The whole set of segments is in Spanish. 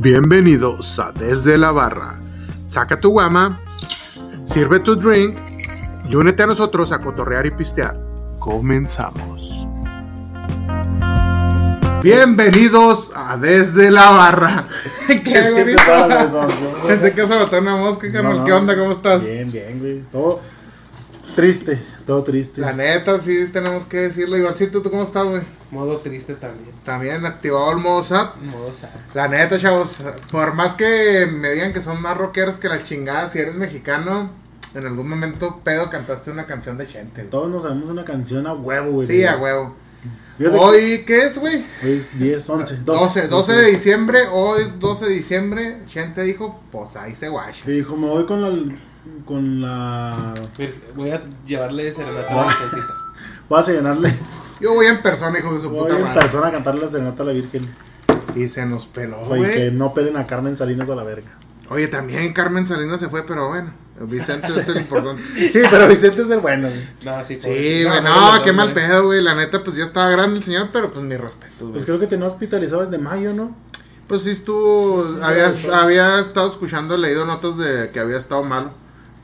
Bienvenidos a Desde la Barra. Saca tu guama, sirve tu drink y únete a nosotros a cotorrear y pistear. Comenzamos. Bienvenidos a Desde la Barra. Qué bonito. Pensé que se botó una mosca, carnal. No, ¿Qué onda? ¿Cómo estás? Bien, bien, güey. Todo triste, todo triste. La neta, sí tenemos que decirlo. Ivancito, ¿tú cómo estás, güey? Modo triste también. También activado el modo SAT. Modo sad. La neta, chavos, por más que me digan que son más rockeros que la chingada, si eres mexicano, en algún momento pedo cantaste una canción de Chente. güey. Todos nos sabemos una canción a huevo, güey. Sí, a huevo. Hoy, ¿qué es, güey? Hoy es 10, 11, 12, 12 de diciembre, hoy 12 de diciembre, Chente dijo, pues ahí se guacha. Y dijo, me voy con la. Con la. Voy a llevarle serenata a la virgencita. Voy a serenarle. Yo voy en persona, hijo de su Voy puta en madre. persona a cantarle la serenata a la Virgen. Y se nos peló, Oye, que güey. no pelen a Carmen Salinas a la verga. Oye, también Carmen Salinas se fue, pero bueno, Vicente es el importante. Sí, pero Vicente es el bueno, güey. No, sí, Sí, güey, no, qué mal güey. pedo, güey. La neta, pues ya estaba grande el señor, pero pues mi respeto, güey. Pues creo que tenía hospitalizado desde mayo, ¿no? Pues sí estuvo, Sí, sí, había, sí. había estado escuchando, leído notas de que había estado malo.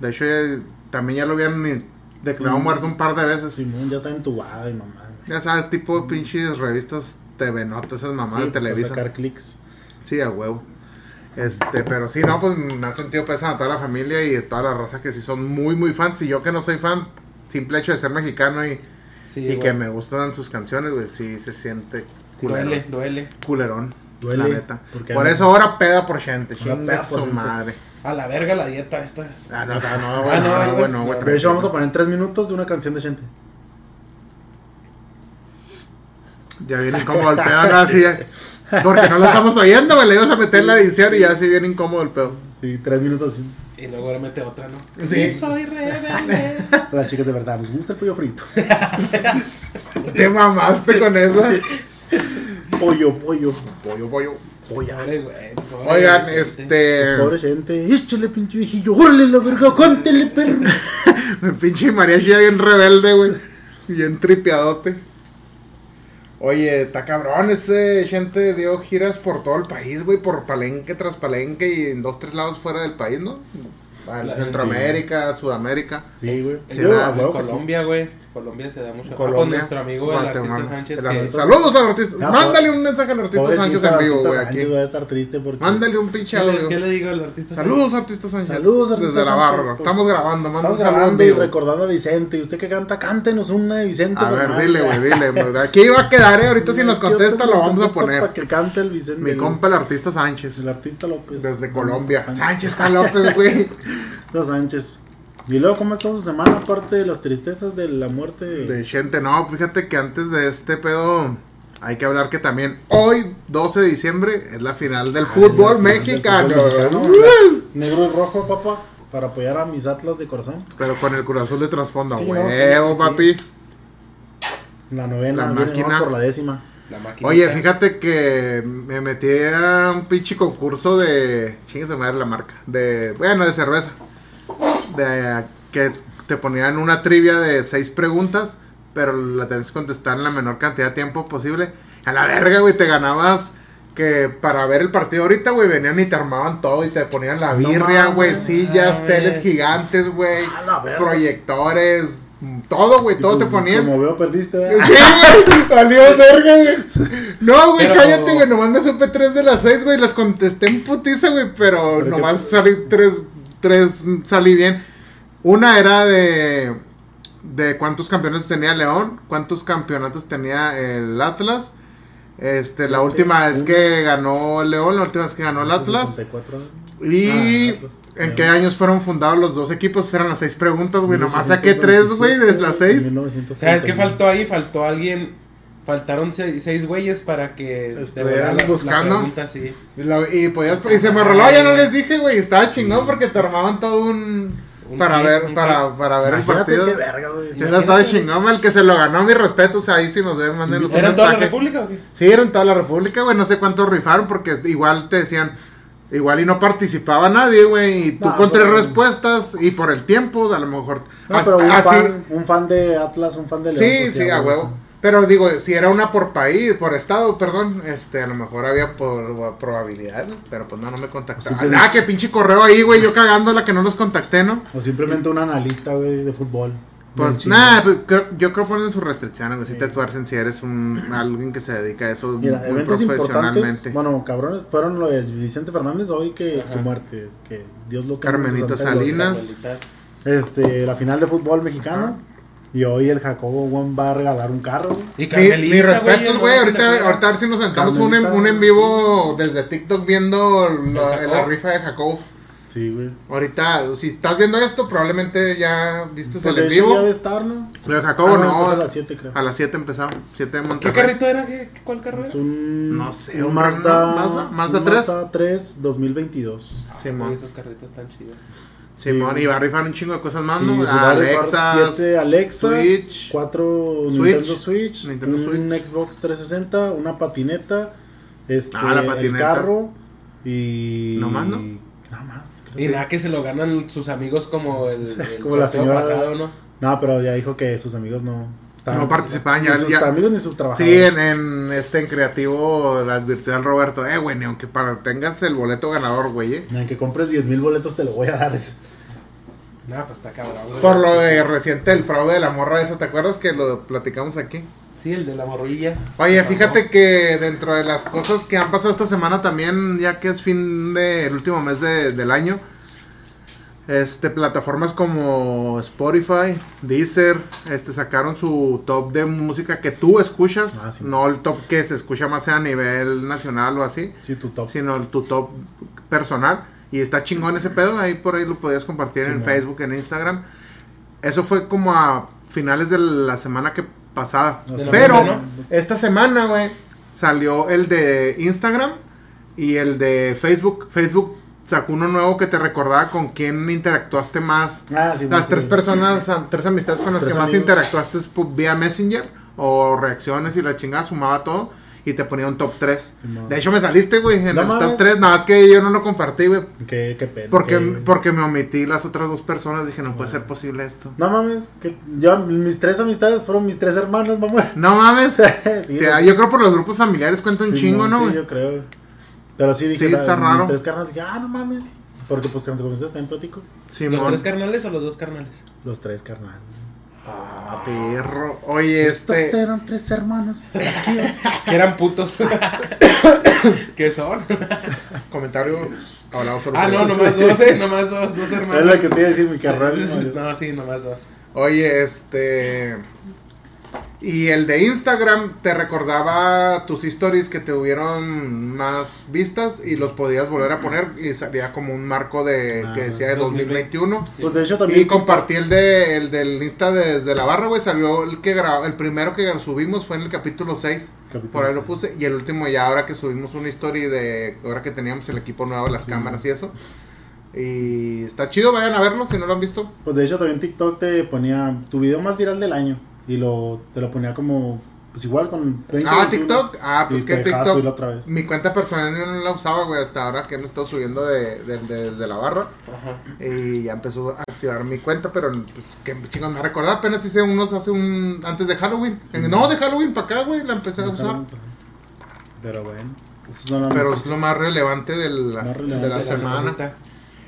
De hecho, ya- también ya lo habían declarado Mm. muerto un par de veces. Simón ya está entubado y mamá. Ya sabes, tipo pinches revistas TV Notas, esas mamás Sí, de para Televisa. sacar clics. Sí, a huevo. Este, pero sí, no, pues me ha sentido pesado a toda la familia y a toda la raza que sí son muy, muy fans. Y yo que no soy fan, simple hecho de ser mexicano y, Sí, y que me gustan sus canciones, güey, sí se siente culerón. Duele, duele. Culerón. Duele, La neta. Por no- eso ahora peda por gente, chinga su madre. A la verga la dieta esta. Ah, no, no, no, Ah, güey, no, no, ¿verdad? güey, no, güey, De hecho, vamos a poner tres minutos de una canción de Chente. Ya viene incómodo el pedo, ahora sí. ya. Porque no lo estamos oyendo, güey. Le ibas a meter en la edición y ya sí viene incómodo el pedo. Sí, tres minutos. sí. Y luego ahora mete otra, ¿no? Sí. soy rebelde. Las chicas de verdad, ¿nos gusta el pollo frito? Te mamaste con eso. Pollo, pollo. Pollo, pollo. Pobre, güey. pobre Oigan, este. Pobre gente. Échale, pinche viejillo. ¡Órale la verga! ¡Cántele, perro! El pinche mariachi ya bien rebelde, güey. Bien tripiadote. Oye, está cabrón, ese gente dio giras por todo el país, güey, por palenque tras palenque y en dos, tres lados fuera del país, ¿no? Centroamérica, Sudamérica. Sí, güey. Sí. Colombia, güey. Colombia se da mucho. Ah, Colombia, pues nuestro amigo el Guatemala. artista Sánchez. El que Saludos al artista. Ah, Mándale pobre- un mensaje al artista Sánchez en vivo, güey, Sánchez aquí. va a estar triste porque... Mándale un pinche ¿Qué le, audio. qué le digo al artista Saludos, artista Sánchez. Saludos, artista Desde la Sánchez, barra. pues, Estamos grabando, manda Estamos un saludo en grabando y vivo. recordando a Vicente. Y usted que canta, cántenos una de Vicente. A ver, madre. dile, güey, dile. güey. Aquí va a quedar, eh. Ahorita si nos contesta lo vamos a poner. Para que cante el Vicente. Mi compa, el artista Sánchez. El artista López. Desde Colombia. Sánchez. Sánchez K. López, güey. Sánchez. Y luego, ¿cómo ha estado su semana? Aparte de las tristezas de la muerte. De gente, no, fíjate que antes de este pedo hay que hablar que también hoy, 12 de diciembre, es la final del fútbol mexicano. fútbol mexicano. Negro y rojo, papá. Para apoyar a mis atlas de corazón. Pero con el corazón de trasfondo, Sí, no, huevo, sí, sí, sí. papi. La novena. La máquina. por la décima. La máquina. Oye, fíjate que me metí a un pinche concurso de. Chingue su madre la marca. De. Bueno, de cerveza. De que te ponían una trivia de seis preguntas. Pero la tenías que contestar en la menor cantidad de tiempo posible. A la verga, güey, te ganabas. Que para ver el partido ahorita, güey, venían y te armaban todo y te ponían la No birria, güey, sillas, teles gigantes, güey, A la verga. proyectores, todo, güey, todo pues, te ponían. Como veo, perdiste. ¿verdad? Sí, güey, valió verga, güey. No, güey, Pero- cállate, güey. Nomás me supe tres de las seis, güey. Las contesté en putiza, güey. Pero, Pero nomás qué- salí tres, tres salí bien. Una era de. De cuántos campeonatos tenía León, cuántos campeonatos tenía el Atlas. Este, la última vez que ganó León, la última vez que ganó el Atlas. 64. Y Ah, en qué años fueron fundados los dos equipos. Eran las seis preguntas, güey. Nomás 1827, saqué tres, güey, de las seis. 1931. ¿Sabes qué faltó ahí? Faltó alguien. Faltaron seis, seis güeyes para que. Estuvieran buscando. pregunta, sí. Y, lo- y podías, y se me roló, ya no les dije, güey, estaba chingón porque te armaban todo un... Un para ver, un para, para ver el partido. qué verga, güey. Era estaba chingón, el que se lo ganó, mi respeto, o sea, ahí si nos ven, mándenos ¿Era en toda la. República o qué? Sí, era en toda la república, güey, no sé cuántos rifaron porque igual te decían, igual y no participaba nadie, güey, y tú No, con tres pero- respuestas y por el tiempo, a lo mejor... No, pero un así- fan, un fan de Atlas, un fan de León. Sí, pues, sí, a huevo. Pero digo, si era una por país, por estado, perdón, este, a lo mejor había por probabilidad, pero pues no, no me contactaron. Ah, que pinche correo ahí, güey, yo cagándola que no los contacté, ¿no? O simplemente un analista, güey, de fútbol. Pues nada, pues, creo- yo creo ponen sus restricciones, güey, si te tuercen si eres un alguien que se dedica a eso Mira, muy eventos importantes. profesionalmente. Bueno, cabrones, fueron lo de Vicente Fernández hoy que Ajá. su muerte. Que Dios lo Carmenita. Salinas. Este, la final de fútbol mexicano. Y hoy el Jacobo Juan va a regalar un carro. Y Mi, Carmelita, mi respeto, güey. no Ahorita, ahorita a ver si nos sentamos un en, un en vivo desde TikTok viendo la, la rifa de Jacob. Sí, güey. Ahorita, si estás viendo esto, probablemente ya viste Pues el en hecho ya vivo. de estar, ¿no? De Jacobo Ah, no. empezó a las 7, creo. A las 7 empezaba. 7 de ¿Qué Monterrey. carrito era? ¿Qué, qué- ¿Cuál carro Es era? un, No sé, un un Mazda, Mazda- Mazda un 3. Mazda 3 2022. Uy, Simón. esos carritos están chidos. Simón, Sí. y va a rifar un chingo de cosas más, Sí, ¿no? va a rifar Alexa. siete Alexas, Switch. 4 Switch, Nintendo Switch, Nintendo un Switch. Xbox 360, una patineta, este, Ah, la el patineta. carro y... ¿No más, no? Nada más. creo Y que- nada que se lo ganan sus amigos como el, el Como la señora- pasado, ¿no? No, pero ya dijo que sus amigos no... estaban No participaban, Ni ya- sus ya- amigos ni sus trabajadores. Sí, en, en este en creativo le advirtió al Roberto, eh, güey, ni aunque para tengas el boleto ganador, güey, eh. Ni aunque compres 10 mil boletos te lo voy a dar. Nada, pues está cabrón. Por lo de reciente el fraude de la morra esa, ¿te acuerdas que lo platicamos aquí? Sí, el de la morrilla. Oye, fíjate que dentro de las cosas que han pasado esta semana también, ya que es fin del último mes de- del año, este plataformas como Spotify, Deezer, este sacaron su top de música que tú escuchas, Ah, sí. no el top que se escucha más a nivel nacional o así, Sí, tu top. sino el, tu top personal. Y está chingón ese pedo, ahí por ahí lo podías compartir en. Facebook, en Instagram. Eso fue como a finales de la semana que pasada. Pero esta semana, güey, salió el de Instagram y el de Facebook. Facebook sacó uno nuevo que te recordaba con quién interactuaste más. Ah, sí, Las sí. tres personas, tres amistades con las que más interactuaste vía Messenger o reacciones y la chingada sumaba todo y te ponía un top 3. Simón. De hecho me saliste, güey, en No el top mames. 3, nada más que yo no lo compartí, güey. Qué, qué pena. Porque, qué- porque me omití las otras dos personas, dije, no Sí, puede ser posible esto. No mames, que yo, mis tres amistades fueron mis tres hermanos, mamá. No mames. sí, yo creo por los grupos familiares cuenta un chingo, ¿no, Sí, güey? yo creo. Pero sí dije, Sí, la- está mis raro. tres carnales dije, ah, no mames. Porque pues cuando comenzaste también platico. ¿Los Simón. tres carnales o los dos carnales? Los tres carnales. Ah, perro. Oye, Estos este. eran tres hermanos. Que eran putos. ¿Qué son? Comentario hablado solo. Ah, no, nomás dos, eh. Nomás dos, dos hermanos. Es lo que te iba a decir mi Sí, carnal. No, sí, nomás dos. Oye, este. Y el de Instagram te recordaba tus stories que te hubieron más vistas y los podías volver a poner y salía como un marco de Ah, que decía de 2021. Pues de hecho también. Y compartí el de el del Insta desde la barra, güey, salió el que grabó, el primero que subimos fue en el capítulo 6. Capítulo Por ahí lo puse y el último ya ahora que subimos una story de ahora que teníamos el equipo nuevo, las Sí. cámaras y eso. Y está chido, vayan a verlo si no lo han visto. Pues de hecho también TikTok te ponía tu video más viral del año. Y lo, te lo ponía como. Pues igual con. 20, Ah, 21, TikTok. Ah, pues y que te dejaba subirlo TikTok. otra vez. Mi cuenta personal yo no la usaba, güey, hasta ahora que han estado subiendo de, de- de- desde la barra. Ajá. Y ya empezó a activar mi cuenta, pero pues que chingón, me recordaba apenas hice unos hace un. antes de Halloween. Sí. no, de Halloween para acá, güey, la empecé a usar. Pero bueno. Son las Pero es lo más relevante de la, de relevante la de la semana. semanita.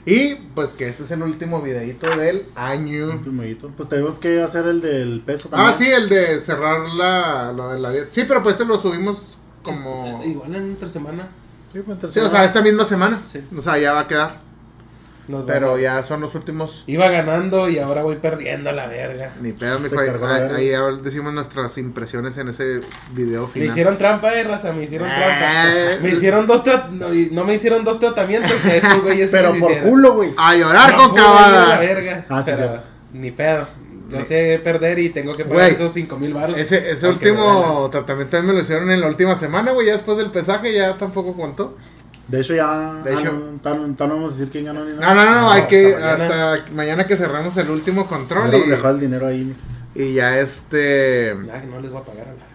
Y pues que este es el último videito del año. Un primerito. Pues tenemos que hacer el del peso también. Ah, sí, el de cerrar la, de la dieta. Sí, pero pues se lo subimos como... Igual en entre semana. Sí, pues, Sí, o sea, esta misma semana. Sí. O sea, ya va a quedar. Pero ya son los últimos... Iba ganando y ahora voy perdiendo la verga. Ni pedo, mi Ahí, ahí decimos nuestras impresiones en ese video Me final. hicieron trampa, eh, raza, me hicieron Eh. trampa. Me hicieron dos tra- no, no me hicieron dos tratamientos que estos güeyes sí Pero por hicieron. culo, güey. A llorar No con pude ir a la verga. Ah, sí, pero. Ni pedo. Yo sé perder y tengo que pagar Güey, esos cinco mil baros. Ese, ese último tratamiento me lo hicieron en la última semana, güey. Ya después del pesaje ya tampoco contó. De hecho, ya. De hecho- no, tan- tan no vamos a decir quién ganó ni nada. no, no, no, No, hay que hasta mañana. hasta mañana que cerramos el último control y, dejado el dinero ahí. y ya este... Que no les voy a pagar a la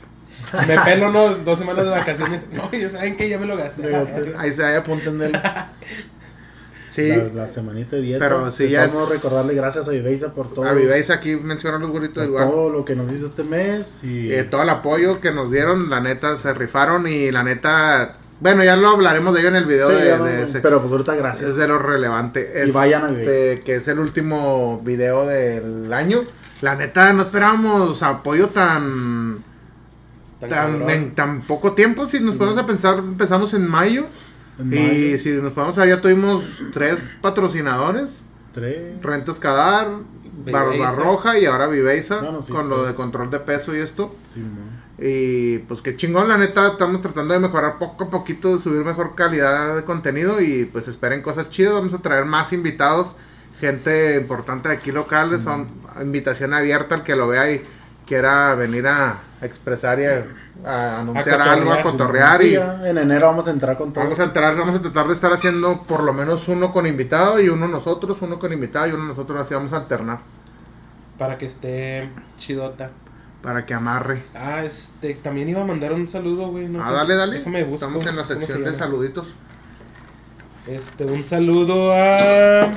Me pelo no, dos semanas de vacaciones. No, ellos saben que ya me lo gasté. Ahí se apunten del... Sí. La, la semanita de dieta. Pero sí, ya Vamos es- a recordarle gracias a Viveisa por todo. A Vivéis aquí mencionan los del lugar. todo lo que nos hizo este mes. Y Eh, todo el apoyo que nos dieron, la neta, se rifaron y la neta... Bueno, ya lo hablaremos de ello en el video Sí, de, no- ese. pero pues ahorita gracias. Es de lo relevante. Y Este, vayan a Viveisa. Que es el último video del año. La neta, no esperábamos apoyo tan... Tan Tan, cabrón. en tan poco tiempo, si nos ponemos a pensar, empezamos en mayo. En Y mayo, si nos ponemos a ya tuvimos tres patrocinadores. tres. Rentas Cadar, Barba Viveiza. Roja y ahora Viveisa. Bueno, sí, con lo de control de peso y esto. Sí, no. Y pues qué chingón, la neta, estamos tratando de mejorar poco a poquito, de subir mejor calidad de contenido y pues esperen cosas chidas, vamos a traer más invitados, gente importante de aquí locales, son invitación abierta al que lo vea y quiera venir a, a expresar y a, a anunciar algo, a cotorrear, Sí, y en enero vamos a entrar con todo. vamos a entrar, vamos a tratar de estar haciendo por lo menos uno con invitado y uno nosotros, uno con invitado y uno nosotros, así vamos a alternar. Para que esté chidota. Para que amarre. Ah, este, también iba a mandar un saludo, güey. No ah, sé dale, dale. déjame Estamos en la sección de saluditos. Este, un saludo a.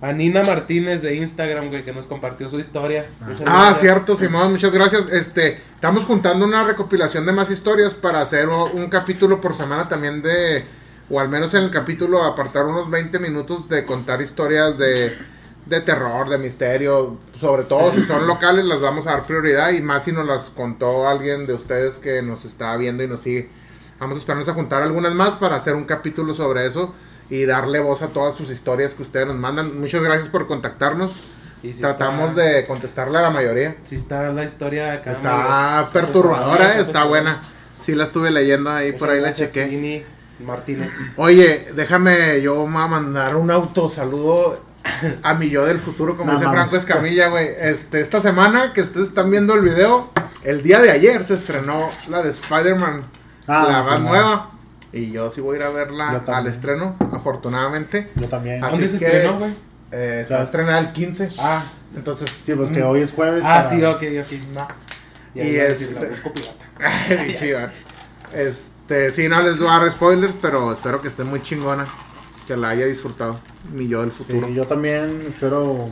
A Nina Martínez de Instagram, güey, que nos compartió su historia. Ah, a- cierto, Simón, muchas gracias. Este, estamos juntando una recopilación de más historias para hacer un capítulo por semana también de, o al menos en el capítulo apartar unos 20 minutos de contar historias de, de terror, de misterio, sobre todo si son locales las vamos a dar prioridad y más si nos las contó alguien de ustedes que nos está viendo y nos sigue. Vamos a esperarnos a juntar algunas más para hacer un capítulo sobre eso y darle voz a todas sus historias que ustedes nos mandan. Muchas gracias por contactarnos. Y Tratamos está- de contestarle a la mayoría. Sí está la historia acá. Está perturbadora, muy- está buena. Sí la estuve leyendo ahí, Muchas por ahí la chequé. Martínez. Oye, déjame, yo voy a mandar un autosaludo a mi yo del futuro, como No dice. Franco Escamilla, güey. Este, esta semana que ustedes están viendo el video, el día de ayer se estrenó la de Spider-Man, Ah, la más nueva. Y yo sí voy a ir a verla al estreno, afortunadamente. Yo también. Así ¿Dónde se que- estrenó, güey? Eh, se va a estrenar el 15. Ah, Entonces, Sí, pues que hoy es jueves. ah, para- sí, ok, ok. Ya Y decir, este- la busco pirata. Ay, sí, va. Este, sí, no les voy a dar spoilers, pero espero que esté muy chingona. Que la haya disfrutado. Mi yo del futuro. Sí, yo también espero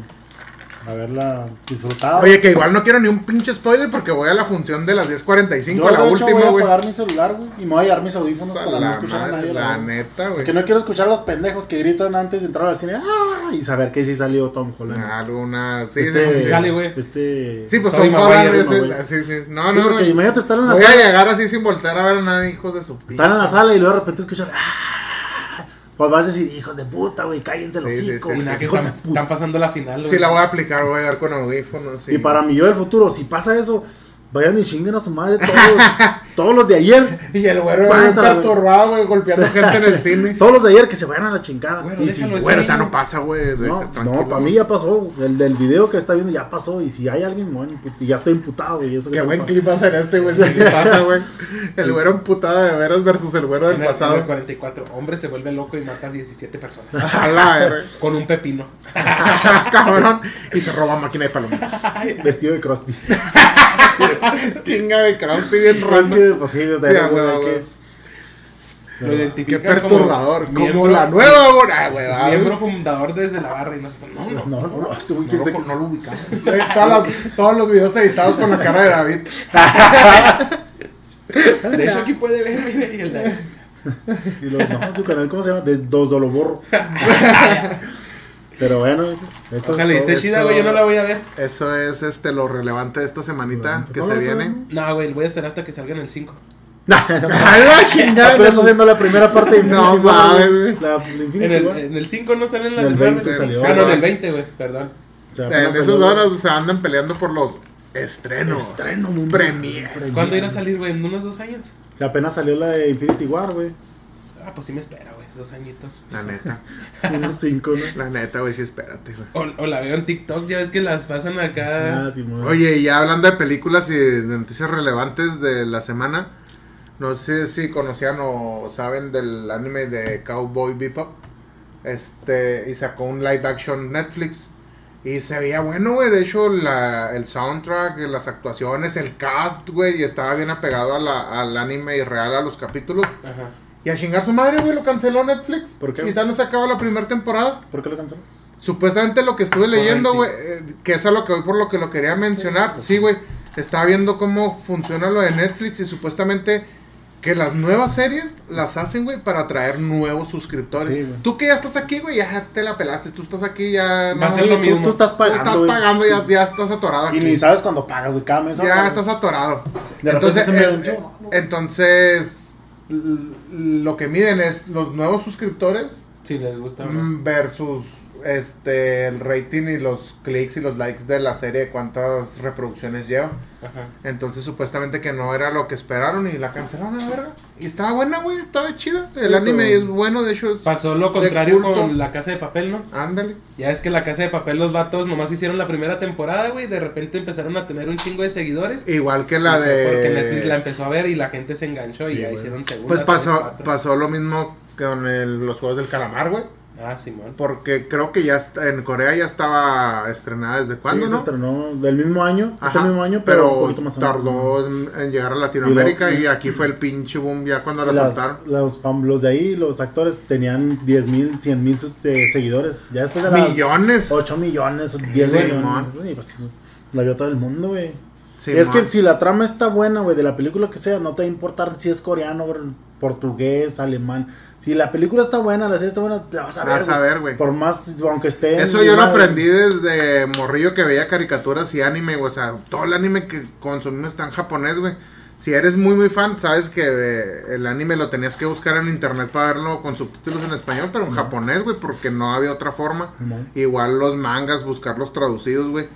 haberla disfrutado. Oye, que igual no quiero ni un pinche spoiler porque voy a la función de las 10.45, yo la de hecho, última, voy a apagar mi celular, güey, y me voy a llevar mis audífonos A para no escuchar a madre, nadie. la la neta, güey. Porque no quiero escuchar a los pendejos que gritan antes de entrar al cine. ¡Ah! Y saber que sí salió Tom Holland. Alguna. Sí, este, sí, sí sale, güey. Este. Sí, pues Tom Holland es ¿no, el-? Sí, sí. No, Sí, no, porque no. imagínate estar en la Voy a sala. llegar así sin voltear a ver a nadie, hijos de su pinche. Están en la sala y luego de repente escuchar. ¡Ah! Pues vas a decir, hijos de puta, güey, cállense los Sí, sí, hijos. sí, de están, pasando la final, Sí, la voy a aplicar, voy a llegar con audífonos. sí. Y para mi yo del futuro, si pasa eso, vayan y chinguen a su madre todos, todos los de ayer. Y el güero güey. perturbado, güey, golpeando gente en el cine. Todos los de ayer que se vayan a la chingada. Bueno, y si, Güey, niño- no pasa, güey. no, no, para mí ya pasó. El del video que está viendo ya pasó. Y si hay alguien, bueno, y ya estoy imputado, güey. Eso que Qué buen clip va a ser este, güey. Si sí pasa, güey. El güero emputado de veras versus el güero del En el, en el pasado. 44, hombre se vuelve loco y mata a 17 personas. Con un pepino. Cabrón. Y se roba máquina de palomitas. Vestido de Krusty. Chinga de Krusty bien Es random. que, pues sí, o sea, que-. Lo Qué perturbador. Como, miembro- la nueva, güey. Ah, güey. ah, Miembro fundador desde la barra y nosotros, no, no. No, no, no, ese güey, No, qué- no lo ubicamos. Todas las- todos los videos editados con la cara de David. De hecho, aquí puede ver, mire, y el de- Y luego, no, su canal, ¿cómo se llama? De Dos Doloborro. Pero bueno, pues, eso Ojalá es esté chida, güey, yo no la voy a ver. Eso es este lo relevante de esta semanita que No se viene. ¿no? No, güey, voy a esperar hasta que salga en el 5. ¡A la chingada! Apenas está haciendo la primera parte de Infinity No War, mames. La, la Infinity En el, War. en el 5 no salen las Del de 20 Marvel. salió. Ah, no, en el 20, güey, perdón. O sea, En esas salió- horas se andan peleando por los estrenos. Estreno, mundo. Premier. Premier. ¿Cuándo irá a salir, güey? ¿En unos dos años? O sea, apenas salió la de Infinity War, güey. Ah, pues sí me espera, güey, dos añitos. La neta. Unos cinco, ¿no? La neta, güey, sí, espérate, güey. O, o la veo en TikTok, ya ves que las pasan acá. Ah, sí, Oye, y ya hablando de películas y de noticias relevantes de la semana, no sé si conocían o saben del anime de Cowboy Bebop. Este, y sacó un live action Netflix. Y se veía bueno, güey. De hecho, la, el soundtrack, las actuaciones, el cast, güey, y estaba bien apegado a la- al anime y real a los capítulos. Ajá. Y a chingar su madre, güey, lo canceló Netflix. ¿Por qué? Y tal no se acaba la primera temporada. ¿Por qué lo canceló? Supuestamente lo que estuve leyendo, güey, eh, que es a lo que voy por lo que lo quería mencionar. Sí, güey, estaba viendo cómo funciona lo de Netflix y supuestamente que las nuevas series las hacen, güey, para atraer nuevos suscriptores. Sí, tú que ya estás aquí, güey, ya te la pelaste. Tú estás aquí, ya. Va a ser lo Tú- mismo. Tú, estás Tú pagando. estás güey. pagando, ya, ya estás atorado aquí. Y ni sabes cuándo pagas, güey. Cada mes. Ya estás atorado. De entonces, me es- venció. eh, entonces, lo que miden es los nuevos suscriptores Si les gusta. mm, versus este el rating y los clics y los likes de la serie, cuántas reproducciones lleva. Ajá. Entonces, supuestamente que no era lo que esperaron y la cancelaron la verga. Y estaba buena, güey, estaba chida. El Sí, anime es bueno, de hecho es. Pasó lo contrario con La Casa de Papel, ¿no? Ándale. Ya es que La Casa de Papel, los vatos nomás hicieron la primera temporada, güey. De repente empezaron a tener un chingo de seguidores. Igual que la Porque de. Netflix la empezó a ver y la gente se enganchó Sí, y ya hicieron segunda. Pues pasó, pasó lo mismo con el- los juegos del calamar, güey. Ah, Simón. Porque creo que ya está, en Corea ya estaba estrenada desde cuándo, sí, ¿no? se estrenó del mismo año. Este Ajá, mismo año, pero, un poquito más tardó en, en llegar a Latinoamérica Y lo- y, aquí fue el pinche boom ya cuando la Las- soltaron. los, fam- los de ahí, los actores, tenían 10 mil, 100 mil seguidores. Ya después de las Millones. 8 millones, 10 Sí, millones. pues, la vio todo el mundo, güey. Sí, es que si la trama está buena, güey, de la película que sea, no te va a importar si es coreano, portugués, alemán. Si la película está buena, la serie está buena, la vas a ver. Vas a ver, güey. Por más, aunque esté. Eso yo lo aprendí desde morrillo que veía caricaturas y anime, güey. O sea, todo el anime que consumimos está en japonés, güey. Si eres muy, muy fan, sabes que eh, el anime lo tenías que buscar en internet para verlo con subtítulos en español, pero en japonés, güey, porque no había otra forma. Igual los mangas, buscarlos traducidos, güey.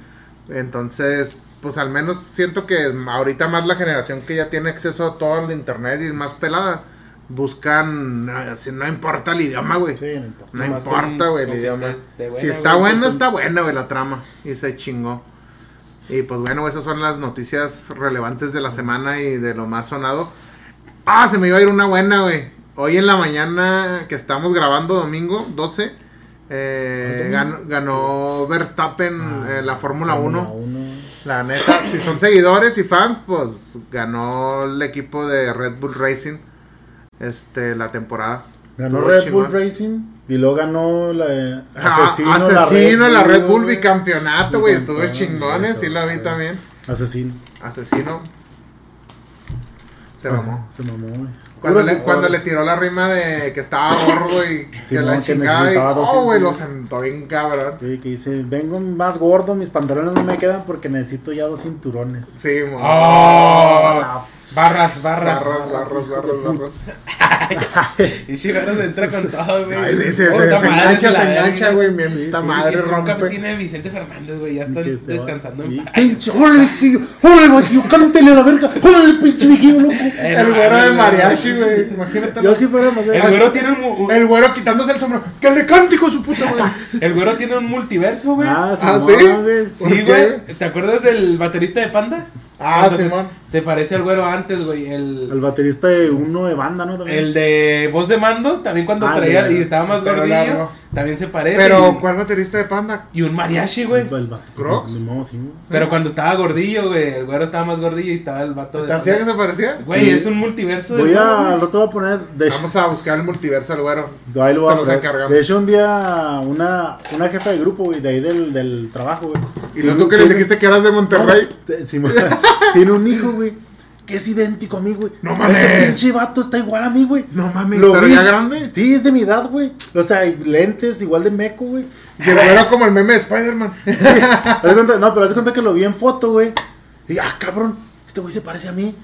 Entonces, pues al menos siento que ahorita más la generación que ya tiene acceso a todo el internet y es más pelada, buscan, si no importa el idioma, güey. Sí, no importa. No güey, el idioma. buena, si está buena, con- está buena, güey, la trama. Y se chingó. Y pues bueno, esas son las noticias relevantes de la semana y de lo más sonado. Ah, se me iba a ir una buena, güey. Hoy en la mañana que estamos grabando, domingo 12, eh, ganó, ganó Verstappen Ah, eh, la Fórmula 1. uno. La neta, si son seguidores y fans, pues ganó el equipo de Red Bull Racing este la temporada. Ganó Red Bull. Racing y luego ganó la Asesino, Asesino, la Red Bull bicampeonato, güey. Estuvo chingones, sí estuvo la vi también. Asesino. Asesino. Se mamó. Ah, Se mamó, güey. Cuando le, cuando le jugadores. tiró la rima de que estaba gordo y que Simón, la que chingada y necesitaba dos oh, güey, lo sentó bien cabrón. Sí, que dice, vengo más gordo, mis pantalones no me quedan porque necesito ya dos cinturones. Sí, mo. ¡Oh! Barras, barras. Barras, barras, barras, barras. Y Chigaros entra con todo, güey. Ay, sí, se, engancha, se engancha, güey. Mienta Sí, madre, rompe. tiene Vicente Fernández, güey. Ya va. descansando. Pinche, órale, viejillo, órale, viejillo, cántale a la verga, órale, pinche viejillo, loco. El güero de mariachi, güey. Imagínate. Yo si fuera más El güero tiene un, El güero quitándose el sombrero. ¡Que le cante, hijo de su puta madre! el güero tiene un multiverso, güey. Ah, sí, Ah, ¿sí? güey. ¿Por Sí, güey. ¿Te acuerdas del baterista de Panda? Ah, se- parece al güero antes, güey. El El, baterista de uno de banda, ¿no? También. el de voz de mando, también cuando Ah, traía y estaba más gordillo, largo. También se parece. Pero, y, ¿cuál baterista de panda? y un mariachi, güey. El ¿Crocs? Modo, sí, güey. Pero cuando estaba gordillo, güey. El güero estaba más gordillo y estaba el vato de. ¿Te hacía que se parecía? Güey, es un multiverso de. Voy güero, a, al rato voy a poner, de hecho, Vamos a buscar el multiverso del güero. ahí lo voy Se a encargamos. De hecho, un día, una, una jefa de grupo, güey, de ahí del, del trabajo, güey. Y tú que le dijiste que eras de Monterrey. No, te- sí, tiene un hijo, güey, que es idéntico a mí, güey. No mames. Ese pinche vato está igual a mí, güey. No mames, Lo pero vi. ya grande. Sí, es de mi edad, güey. O sea, lentes igual de meco, güey. El güero como el meme de Spider-Man. Cuenta- no, pero haz de cuenta que lo vi en foto, güey. Y ah, cabrón, este güey se parece a mí.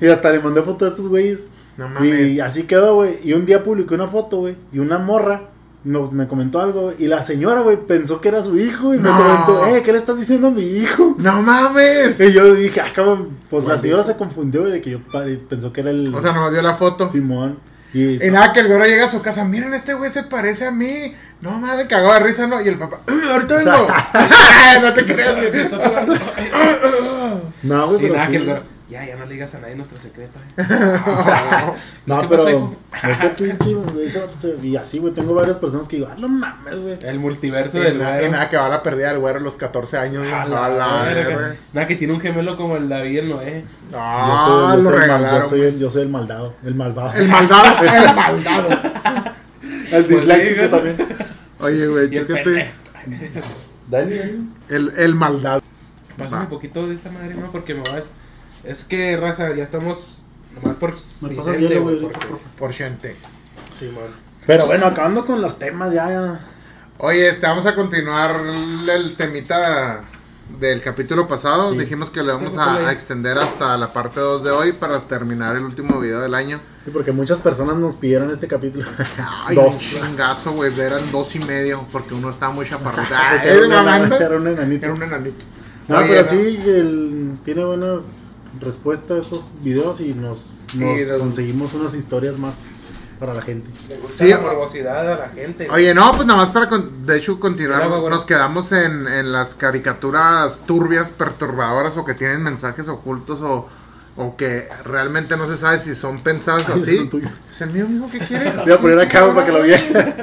Y hasta le mandé foto a estos güeyes. No mames. Y así quedó, güey. Y un día publiqué una foto, güey. Y una morra nos, me comentó algo. Y la señora, güey, pensó que era su hijo. Y me comentó, eh, ¿qué le estás diciendo a mi hijo? No mames. Y yo dije, ah, cabrón. Pues la señora se confundió, de que yo pensó que era el O sea, nos dio la foto. Simón. Y Y nada, que el güero llega a su casa. Miren, este güey se parece a mí. No mames, cagó de risa, ¿no? Y el papá, "Eh, ahorita vengo. no te creas, güey. No, güey, pero nada, sí, que el. Ya, ya no le digas a nadie nuestro secreto. eh. No, ¿Qué pero pasó, ese pinche, ese vato se- y así, güey, tengo varias personas que digo, ah, no mames, güey. El multiverso Y del nada, güero. y nada que va a la pérdida del güero a los 14 años. A la la. Nada, que tiene un gemelo como el David el Noé. Yo Ah, soy, yo lo soy mal- yo soy el, yo soy el maldado, el malvado. El maldado, el maldado. El Pues disléxico sí, güey. también. Oye, güey, chécate. Dale, dale. El, el maldado. Pásame un poquito de esta madre, ¿no? Porque me va a... Es que, raza, ya estamos... Nomás por Vicente, güey. por gente. Simón. Pero bueno, acabando con los temas ya. ya. Oye, este, vamos a continuar el temita del capítulo pasado. Sí. Dijimos que le vamos a, extender hasta la parte 2 de hoy para terminar el último video del año. Sí, porque muchas personas nos pidieron este capítulo. Ay, Dos. un chingazo, güey. Eran dos y medio porque uno estaba muy chaparrito. Era, un enanito, era un enanito. Era un enanito. No, Oye, pero no. sí, el- tiene buenas respuestas a esos videos y nos, nos Y los- conseguimos unas historias más para la gente. Le gusta Sí, la morbosidad a la gente. Oye, no, pues nada más para, con- de hecho, continuar. Nos quedamos en, en las caricaturas turbias, perturbadoras o que tienen mensajes ocultos o, o que realmente no se sabe si son pensadas Ay, es así. el tuyo. Es el mío, mijo, ¿qué quiere? Voy a poner acá para que lo vean.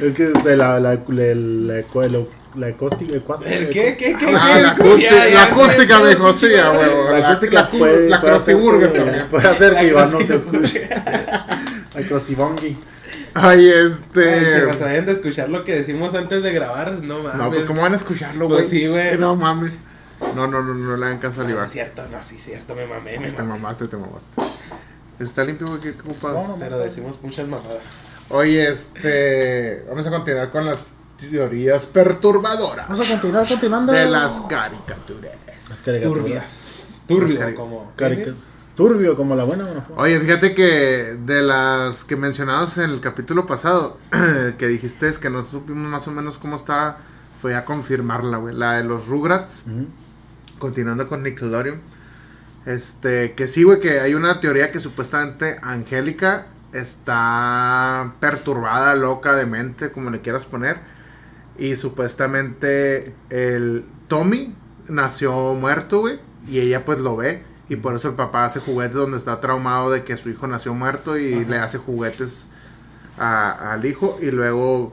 es que de la, la, la, la, la, la acústica. ¿El qué? ¿Qué? ¿Qué? Ah, qué? la acústica, Ya, ya, la acústica, ya, mijo, sí, a huevo. La acústica puede, la puede Krusty hacer, Burger que- también. puede hacer La que Iván no se escuche. La Krusty Ay, Ay, este. chicos, saben de escuchar lo que decimos antes de grabar, no mames. No, pues, ¿cómo van a escucharlo, güey? Pues sí, güey. No mames. No, no, no, no le hagan caso al No, Iván. es cierto, no, sí, cierto, me mamé, me Te mamaste, te mamaste. Está limpio, güey, ¿qué qué ocupas? No, no. Pero decimos muchas mamadas. Oye, este. Vamos a continuar con las teorías perturbadoras Vamos a continuar continuando. de las caricaturas. Las caricaturas. Turbias. Turbio, cari- como. Carica- Turbio, como la buena. Bueno, Oye, fíjate que de las que mencionabas en el capítulo pasado, que dijiste es que no supimos más o menos cómo estaba, fue a confirmarla, güey. La de los Rugrats, continuando con Nickelodeon. Este, que sí, güey, que hay una teoría que supuestamente Angélica está perturbada, loca de mente, como le quieras poner. Y supuestamente el Tommy nació muerto, güey. Y ella pues lo ve. Y por eso el papá hace juguetes donde está traumado de que su hijo nació muerto y le hace juguetes a- al hijo. Y luego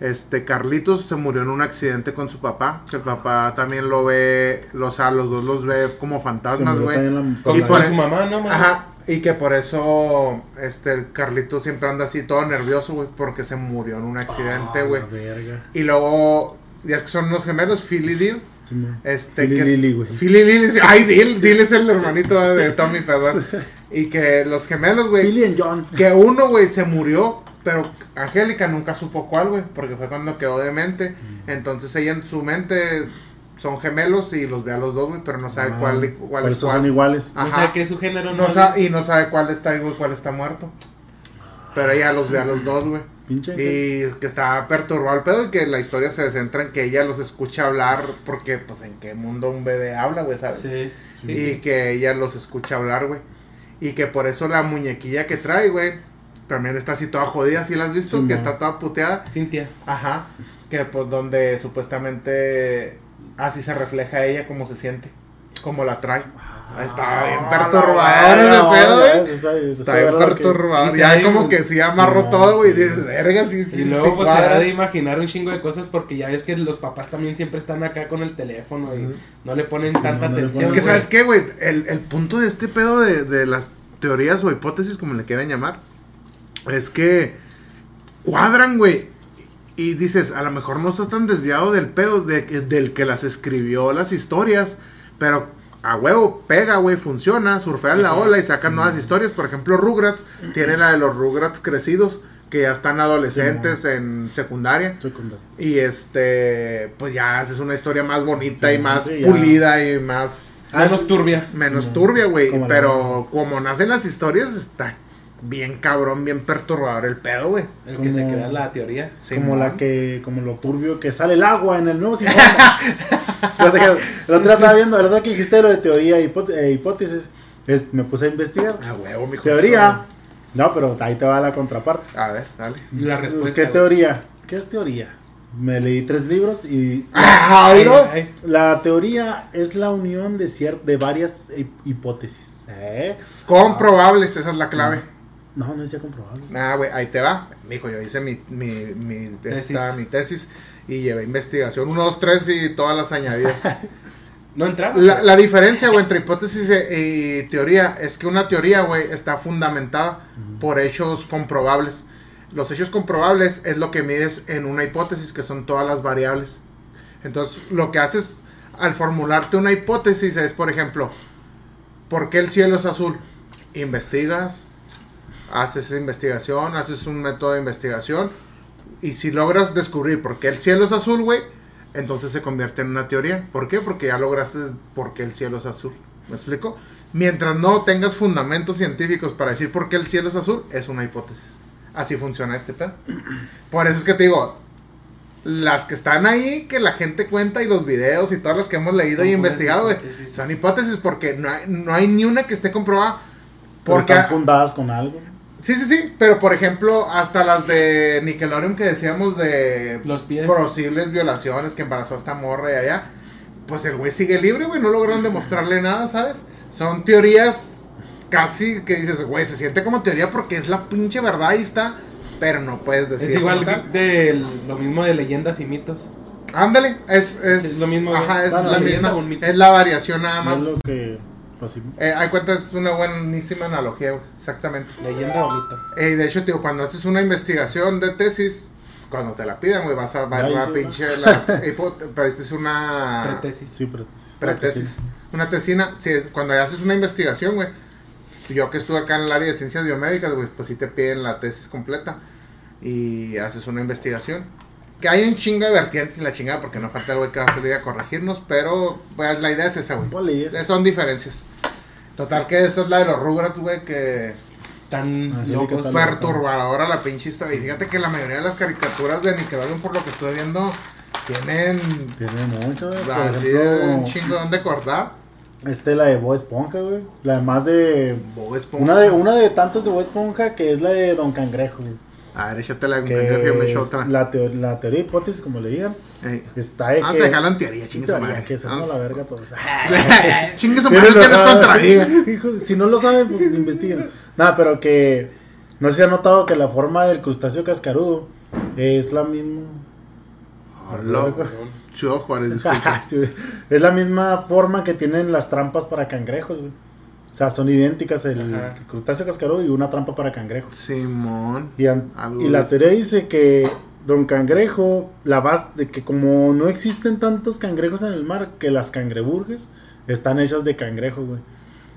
este Carlitos se murió en un accidente con su papá. Que el papá también lo ve, o sea, los dos los ve como fantasmas, güey. Y por e- su mamá, ¿no, mamá? Ajá, y que por eso este el Carlitos siempre anda así todo nervioso, güey, porque se murió en un accidente, Ah, güey. verga. y luego, ya es que son unos gemelos, Phil y Dil. Sí. Este, Phil y que Lily, güey. Phil y Lily, ay, Dil, Dil es el hermanito de Tommy, perdón. Y que los gemelos, güey, Billy and John. que uno, güey, se murió, pero Angélica nunca supo cuál, güey, porque fue cuando quedó demente. Mm. Entonces ella en su mente son gemelos y los ve a los dos, güey, pero no sabe Ah, cuál, cuál es cuál. son iguales. Ah. No Ajá. sé qué es su género, No no. sa- y no sabe cuál está vivo y cuál está muerto. Pero ella los ve a los dos, güey. Pinche. Y que está perturbado el pedo y que la historia se centra en que ella los escucha hablar porque, pues, en qué mundo un bebé habla, güey, ¿sabes? Sí, sí, y sí. que ella los escucha hablar, güey. Y que por eso la muñequilla que trae, güey, también está así toda jodida, ¿sí la has visto? Sí, que está toda puteada. Cintia. Ajá. Que pues donde supuestamente así se refleja ella como se siente. Como la trae. Está bien perturbador ese pedo, güey. Está bien perturbador. sí, ya hay como que sí amarró No, todo, güey. Y sí. dices, verga, sí, sí. Y luego sí pues se cuadra". ha de imaginar un chingo de cosas porque ya ves que los papás también siempre están acá con el teléfono y no le ponen tanta no atención. Es que. ¿sabes qué, güey? El, el punto de este pedo de, de las teorías o hipótesis, como le quieran llamar, es que cuadran, güey. Y dices, a lo mejor no estás tan desviado del pedo de, del que las escribió las historias, pero a huevo pega, güey, funciona, surfean la ola y sacan nuevas historias. Por ejemplo, Rugrats tiene la de los Rugrats crecidos, que ya están adolescentes en secundaria. Secundaria. Y este, pues ya haces una historia más bonita Sí, y más sí, ya. pulida y más Menos turbia. menos turbia, güey. Pero como nacen las historias, está bien cabrón, bien perturbador el pedo, güey. El que se crea la teoría. como la que, como lo turbio que sale el agua en el nuevo el otro día estaba viendo, el otro día que dijiste lo de teoría e hipó- hipótesis, es- me puse a investigar. A huevo, mi Teoría. No, pero ahí te va la contraparte. A ver, dale. La respuesta. ¿Qué güey. teoría? ¿Qué es teoría? Me leí tres libros y Ah, Ay, la teoría es la unión de, cier- de varias hi- hipótesis. ¿Eh? Comprobables, esa es la clave. No, no decía comprobable. Ah, güey, ahí te va. Mijo, yo hice mi, mi, mi, Tesis. esta, mi tesis y llevé investigación 1, 2, 3 y todas las añadidas. No entraba. La, la diferencia, güey, entre hipótesis y, y teoría es que una teoría, güey, está fundamentada por hechos comprobables. Los hechos comprobables es lo que mides en una hipótesis, que son todas las variables. Entonces, lo que haces al formularte una hipótesis es, por ejemplo, ¿por qué el cielo es azul? Investigas, haces investigación, haces un método de investigación, y si logras descubrir por qué el cielo es azul, güey, entonces se convierte en una teoría. ¿Por qué? Porque ya lograste por qué el cielo es azul. ¿Me explico? Mientras no tengas fundamentos científicos para decir por qué el cielo es azul, es una hipótesis. Así funciona este pedo. Por eso es que te digo, las que están ahí, que la gente cuenta y los videos y todas las que hemos leído Son y investigado, güey, son hipótesis porque no hay, no hay ni una que esté comprobada. Pero Porque están fundadas con algo. Sí, sí, sí, pero por ejemplo, hasta las de Nickelodeon que decíamos de Los pies. posibles violaciones que embarazó a esta morra y allá, pues el güey sigue libre, güey, no lograron demostrarle nada, ¿sabes? Son teorías casi que dices, güey, se siente como teoría porque es la pinche verdad, ahí está, pero no puedes decir. Es igual de lo mismo de leyendas y mitos. Ándale, es, es, Es lo mismo. Ajá, es la leyenda misma, o un mito. es la variación nada No más. es lo que. Pues, sí. Eh, hay cuenta, es una buenísima analogía, güey, exactamente. Leyenda o mito. Eh, de hecho, tío, cuando haces una investigación de tesis, cuando te la pidan, güey, vas a ver la pinche. La, hipo- pero es una. Pretesis. Sí, pero. pretesis. Una tesina. Sí, cuando haces una investigación, güey. Yo que estuve acá en el área de ciencias biomédicas, güey, pues sí te piden la tesis completa. Y haces una investigación. Que hay un chingo de vertientes y la chingada, porque no falta el güey que va a salir a corregirnos. Pero, pues la idea es esa, güey. Son diferencias. Total, que esa es la de los Rugrats, güey, que. Tan locos. Perturbadora la pinche historia. Y fíjate que la mayoría de las caricaturas de Nickelodeon, por lo que estuve viendo, tienen Tiene mucho, güey. Por así de un chingo donde cortar. este, la de Bob Esponja, güey. La más de. Bob Esponja. Una de, una de tantas de Bob Esponja que es la de Don Cangrejo, güey. A ver, échate la Que me es otra. la, teo- la teoría hipótesis, como le digan, Ey. está de Ah, que... se jalan teoría, chingue su madre. que se Ah, la verga todos. Chingue su madre, que no, nos contradiga. si no lo saben, pues investiguen. Nada, pero que no si han notado que la forma del crustáceo cascarudo es la misma. Hola. Ciudad Juárez, disculpa. Es la misma forma que tienen las trampas para cangrejos, güey. O sea, son idénticas el Ajá. crustáceo cascarudo y una trampa para cangrejos. Simón. Y, an- y la teoría dice que Don Cangrejo, la base de que como no existen tantos cangrejos en el mar, que las cangreburgues están hechas de cangrejo, güey.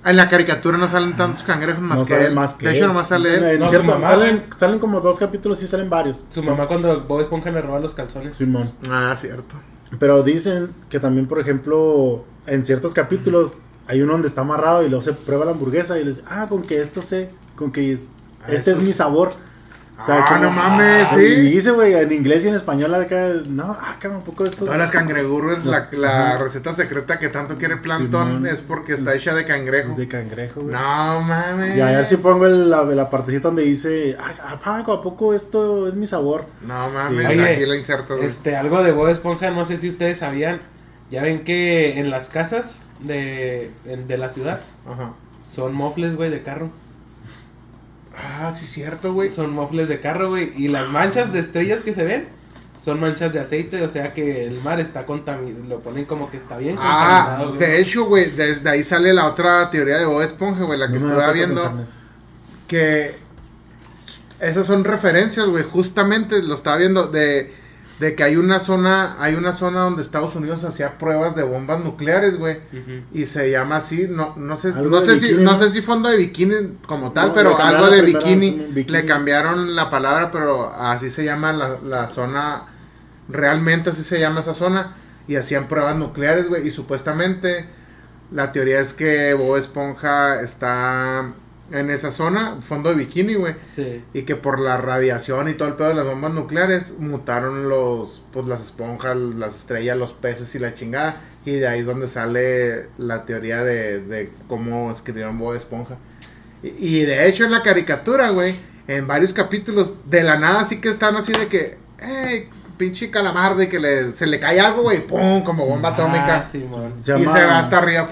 En la caricatura no salen tantos cangrejos más no que salen él. más que De hecho, él. nomás sale él. En No, cierto, mamá, salen, salen como dos capítulos, sí salen varios. Su Sí. mamá cuando Bob Esponja le roba los calzones. Simón. Ah, cierto. Pero dicen que también, por ejemplo, en ciertos capítulos hay uno donde está amarrado y luego se prueba la hamburguesa y le dice, ah, con que esto sé, con que es, Ah, este es mi sabor. Ah, no mames, sí. Y dice, güey, en inglés y en español acá, no, ah, cabrón, un poco esto. Todas las cangreburgers, la, la receta secreta que tanto quiere Plankton Simón. es porque está Es- hecha de cangrejo. De cangrejo, güey. No mames. Y a ver si pongo el- la, la partecita donde dice, ah, ah, Paco, ¿a poco esto es mi sabor? No mames, Oye, aquí la insertas. güey. Este, algo de Bob Esponja, no sé si ustedes sabían. Ya ven que en las casas de, de la ciudad Ajá. son mofles, güey, de carro. Ah, sí, cierto, güey. Son mofles de carro, güey. Y las manchas de estrellas que se ven son manchas de aceite. O sea que el mar está contaminado. Lo ponen como que está bien Ah, contaminado, güey. de hecho, güey, desde ahí sale la otra teoría de Bob Esponja, güey, la que No estaba viendo. que esas son referencias, güey, justamente lo estaba viendo de, de que hay una zona, hay una zona donde Estados Unidos hacía pruebas de bombas nucleares, güey, y se llama así, no no sé, no sé si bikini, no ¿no? sé si fondo de bikini como tal, No, pero algo de bikini, bikini. le cambiaron la palabra, pero así se llama la, la zona realmente así se llama esa zona y hacían pruebas nucleares, güey, y supuestamente la teoría es que Bob Esponja está en esa zona, fondo de bikini, güey. Sí. Y que por la radiación y todo el pedo de las bombas nucleares mutaron los, pues las esponjas, las estrellas, los peces y la chingada. Y de ahí es donde sale la teoría de, de cómo escribieron Bob Esponja. Y, y de hecho en la caricatura, güey, en varios capítulos, de la nada sí que están así de que, hey, pinche calamardo y que le, se le cae algo, güey, pum, como bomba atómica. Ah, y se va hasta arriba,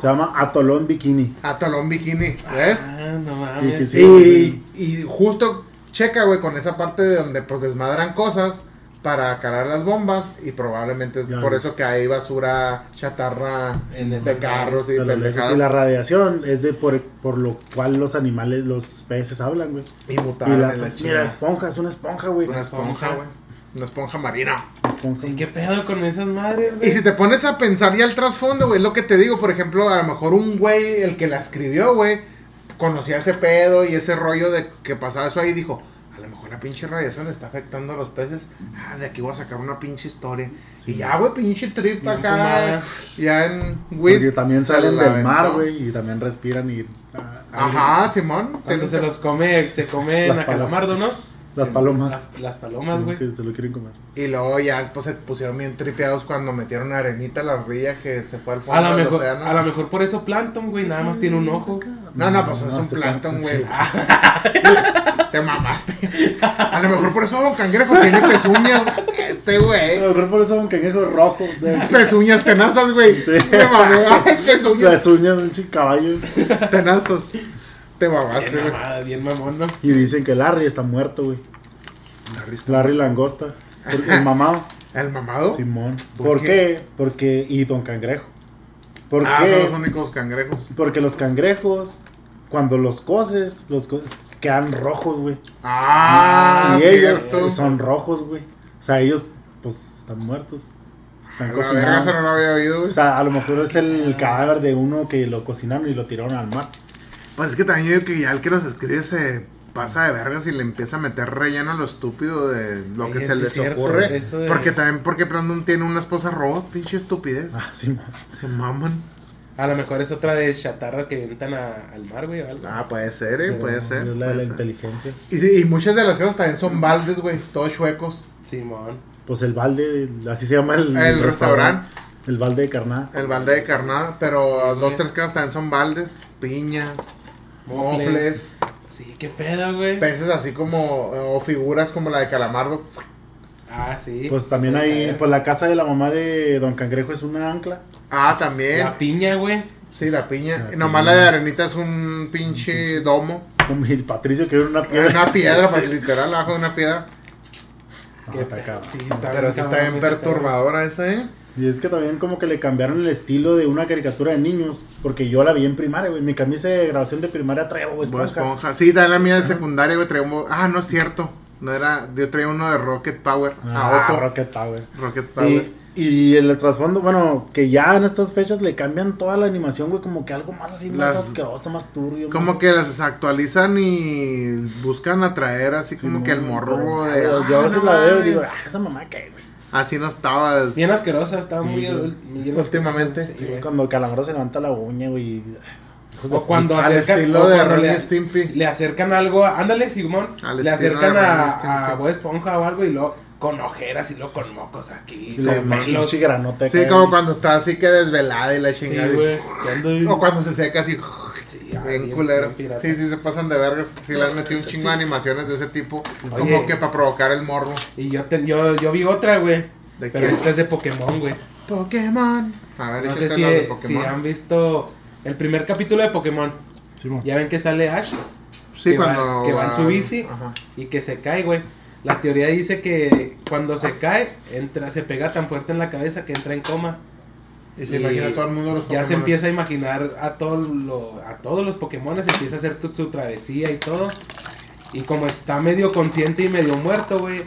se llama Atolón Bikini. atolón bikini, ¿ves? Ah, no Y mames. sí. Y, y justo checa, güey, con esa parte de donde pues desmadran cosas para calar las bombas y probablemente es por eso que hay basura chatarra En de carros y pendejadas Y la radiación es de por, por lo cual los animales, los peces hablan, güey. y Y mutaron la, en la pues, mira, esponja, es una esponja, güey. Es una esponja, güey. Una esponja marina. Sí, ¿qué pedo con esas madres, güey? Y si te pones a pensar ya el trasfondo, güey, es lo que te digo, por ejemplo, a lo mejor un güey, el que la escribió, güey, conocía ese pedo y ese rollo de que pasaba eso ahí y dijo, a lo mejor la pinche radiación está afectando a los peces, ah, de aquí voy a sacar una pinche historia. y ya, güey, pinche trip acá, ya en Porque también salen del aventó. mar, güey, y también respiran y... ah, Ajá, Simón. Cuando se los come, se comen a calamardo, ¿no? Las palomas. la- las palomas, güey. que se lo quieren comer. Y luego ya después se pusieron bien tripeados cuando metieron arenita a la ría que se fue al fondo A del mejor, océano. a lo mejor por eso Plankton, güey, nada más tiene un ojo. No, no, pues es un planta, güey. sí. Te mamaste. A lo mejor por eso Don Cangrejo tiene pezuñas. Este, A güey. lo mejor por eso un cangrejo rojo. De, Pezuñas tenazas, güey. Sí. Te mamé. Pezuñas las uñas de un chico caballo. tenazas. Te mamaste, Bien güey. mamada, bien mamón, ¿no? Y dicen que Larry está muerto, güey. Larry Langosta. El mamado. ¿El mamado? Simón. ¿Por ¿Por, qué? qué? Porque. Y Don Cangrejo. ¿Por ah, qué? son los únicos cangrejos. Porque los cangrejos, cuando los coces, los coces quedan rojos, güey. Ah, y ellos cierto. son rojos, güey. O sea, ellos, pues, están muertos. Están no cocinados. lo había oído, O sea, a lo mejor es el cadáver de uno que lo cocinaron y lo tiraron al mar. Pues es que también yo digo que ya el que los escribe se pasa de vergas y le empieza a meter relleno a lo estúpido de lo que se les cierto, ocurre. eso de- Porque también, porque Brandon tiene una esposa robot, pinche estupidez. Ah, sí, man. Se maman. A lo mejor es otra de chatarra que entran a- al mar, güey, o algo. Ah, puede ser, eh, puede ser. Es la de la ser. inteligencia. Y, sí, y muchas de las casas también son baldes, güey, todos chuecos. Simón. Pues el balde, así se llama el, El restaurante. El balde de carnada. El balde de carnada, pero Sí, dos, tres casas también son baldes, piñas, Mofles. mofles, Sí, qué pedo, güey. peces así como, o figuras como la de calamardo. Ah, sí. Pues también hay, pues la casa de la mamá de Don Cangrejo es una ancla. Ah, también. La piña, güey. Sí, la piña. La Y nomás piña. la de arenita es un pinche domo. El Patricio que era una piedra. una piedra, pues, literal, abajo de una piedra. Ah, Qué está pedo. cabrón. Sí, está Pero sí está bien perturbadora esa, ¿eh? Y es que también como que le cambiaron el estilo de una caricatura de niños. Porque yo la vi en primaria, güey. Mi camisa de grabación de primaria traía Bob Bob Esponja. Esponja. Sí, también la mía de secundaria, güey, traía un... Bob- Ah, no es cierto. No era... Yo traía uno de Rocket Power. Ah, a Otto. Rocket Power. Rocket Power. Y, y el trasfondo, bueno, que ya en estas fechas le cambian toda la animación, güey, como que algo más así, más asqueroso, más turbio. Como más- que las actualizan y buscan atraer así Sí, como no, que el morro de... Yo, "Ah, a veces no la veo y digo, mames". ah, esa mamá qué, güey. Así no estaba. es- Bien asquerosa, estaba Sí, muy, bien Últimamente. Sí, güey. Cuando calamaro se levanta la uña, güey. O cuando Al acercan, o cuando le, Stimpy. le acercan algo, a- ándale, Simón, Al le acercan a, a Bob Esponja o algo y luego con ojeras y luego con mocos aquí, Sí, pelos. granota Sí, como cuando está así que desvelada y la Sí, chingada. y- güey. o cuando se seca así. Sí, ah, Bien bien- culero. bien. Sí, sí, se pasan de vergas. Sí, le han metido un chingo de animaciones de ese tipo. Oye. Como que para provocar el morbo. Y yo, te- yo, yo vi otra, güey. ¿De Pero qué? esta es de Pokémon, güey. Pokémon. A ver, No sé si, si han visto el primer capítulo de Pokémon. Simón. Ya ven que sale Ash Sí, que va- cuando. que va en su bici. Ajá. y que se cae, güey. La teoría dice que cuando se cae, entra, se pega tan fuerte en la cabeza que entra en coma. Y se Y imagina todo el mundo los Ya se Pokémon. empieza a imaginar a, todo lo, a todos los Pokémon, se empieza a hacer tu- su travesía y todo. Y como está medio consciente y medio muerto, güey,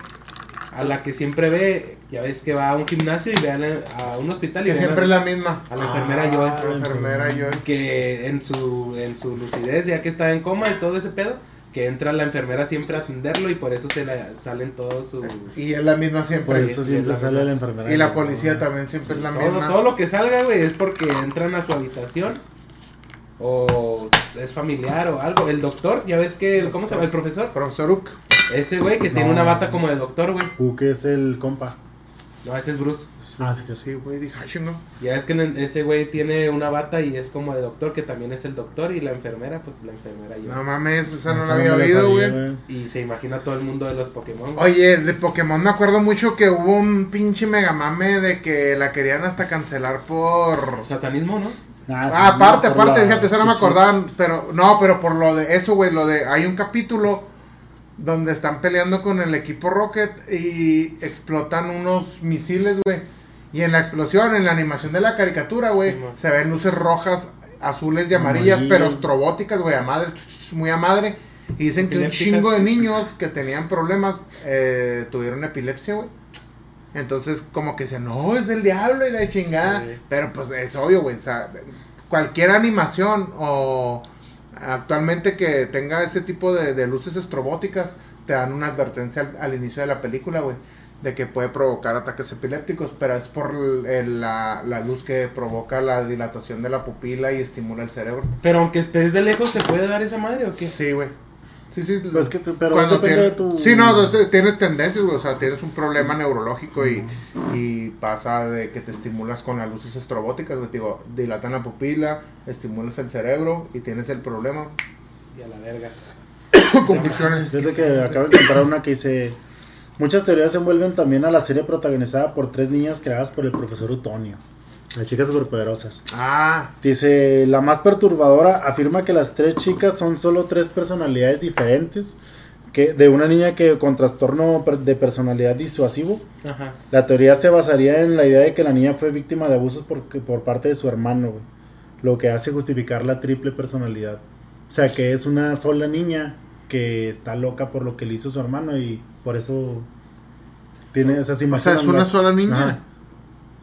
a la que siempre ve, ya ves que va a un gimnasio y ve a, la- a un hospital y Que ve siempre es la misma. a la enfermera Ah, Joy. La enfermera Joy. que en su, en su lucidez, ya que está en coma y todo ese pedo, que entra la enfermera siempre a atenderlo y por eso se le salen todos sus... Y es la misma siempre. Por Sí, eso sí, siempre sale la enfermera. Y la policía también siempre es la Todo, misma. todo lo que salga, güey, es porque entran a su habitación o es familiar o algo. El doctor, ya ves que, ¿cómo se llama? El profesor. Profesor Uck. Ese güey que tiene una bata como de doctor, güey. Hook es el compa. No, ese es Bruce. Ah, sí, sí. Güey, dije, ah, chingo. Ya es que ese güey tiene una bata y es como de doctor, que también es el doctor, y la enfermera, pues la enfermera yo. No mames, esa no Esa la había oído, güey. Y se imagina todo el mundo de los Pokémon. güey. Oye, de Pokémon me acuerdo mucho que hubo un pinche megamame de que la querían hasta cancelar por... Satanismo, ¿no? Ah, aparte, por aparte, la- fíjate, eso no me acordaban, pero no, pero por lo de eso, güey, lo de hay un capítulo donde están peleando con el equipo Rocket y explotan unos misiles, güey. Y en la explosión, en la animación de la caricatura, güey, Sí, se ven luces rojas, azules y amarillas, pero estrobóticas, güey, a madre, muy a madre. Y dicen que un chingo de niños que tenían problemas eh, tuvieron epilepsia, güey. Entonces, como que dicen, no, es del diablo y la chingada. Sí. Pero pues es obvio, güey. O sea, cualquier animación o actualmente que tenga ese tipo de, de luces estrobóticas, te dan una advertencia al, al inicio de la película, güey. De que puede provocar ataques epilépticos, pero es por el- el- la, la luz que provoca la dilatación de la pupila y estimula el cerebro. Pero aunque estés de lejos, ¿te puede dar esa madre o qué? Sí, güey. Sí, sí. Pues que te- pero cuando depende tiene- de tu- Sí, no, entonces tienes tendencias, güey. O sea, tienes un problema neurológico y, y pasa de que te estimulas con las luces estrobóticas, güey. Digo, dilatan la pupila, estimulas el cerebro y tienes el problema. Y a la verga. Convulsiones. Desde que acabo de encontrar una que dice... Muchas teorías se envuelven también a la serie protagonizada por tres niñas creadas por el profesor Utonio. Las chicas superpoderosas. Ah, Dice, la más perturbadora afirma que las tres chicas son solo tres personalidades diferentes. Que, de una niña que con trastorno de personalidad disuasivo. Ajá. La teoría se basaría en la idea de que la niña fue víctima de abusos por, por parte de su hermano, güey. Lo que hace justificar la triple personalidad. O sea, que es una sola niña que está loca por lo que le hizo su hermano y por eso tiene, o sea, se o sea, es una las- sola niña. Ajá.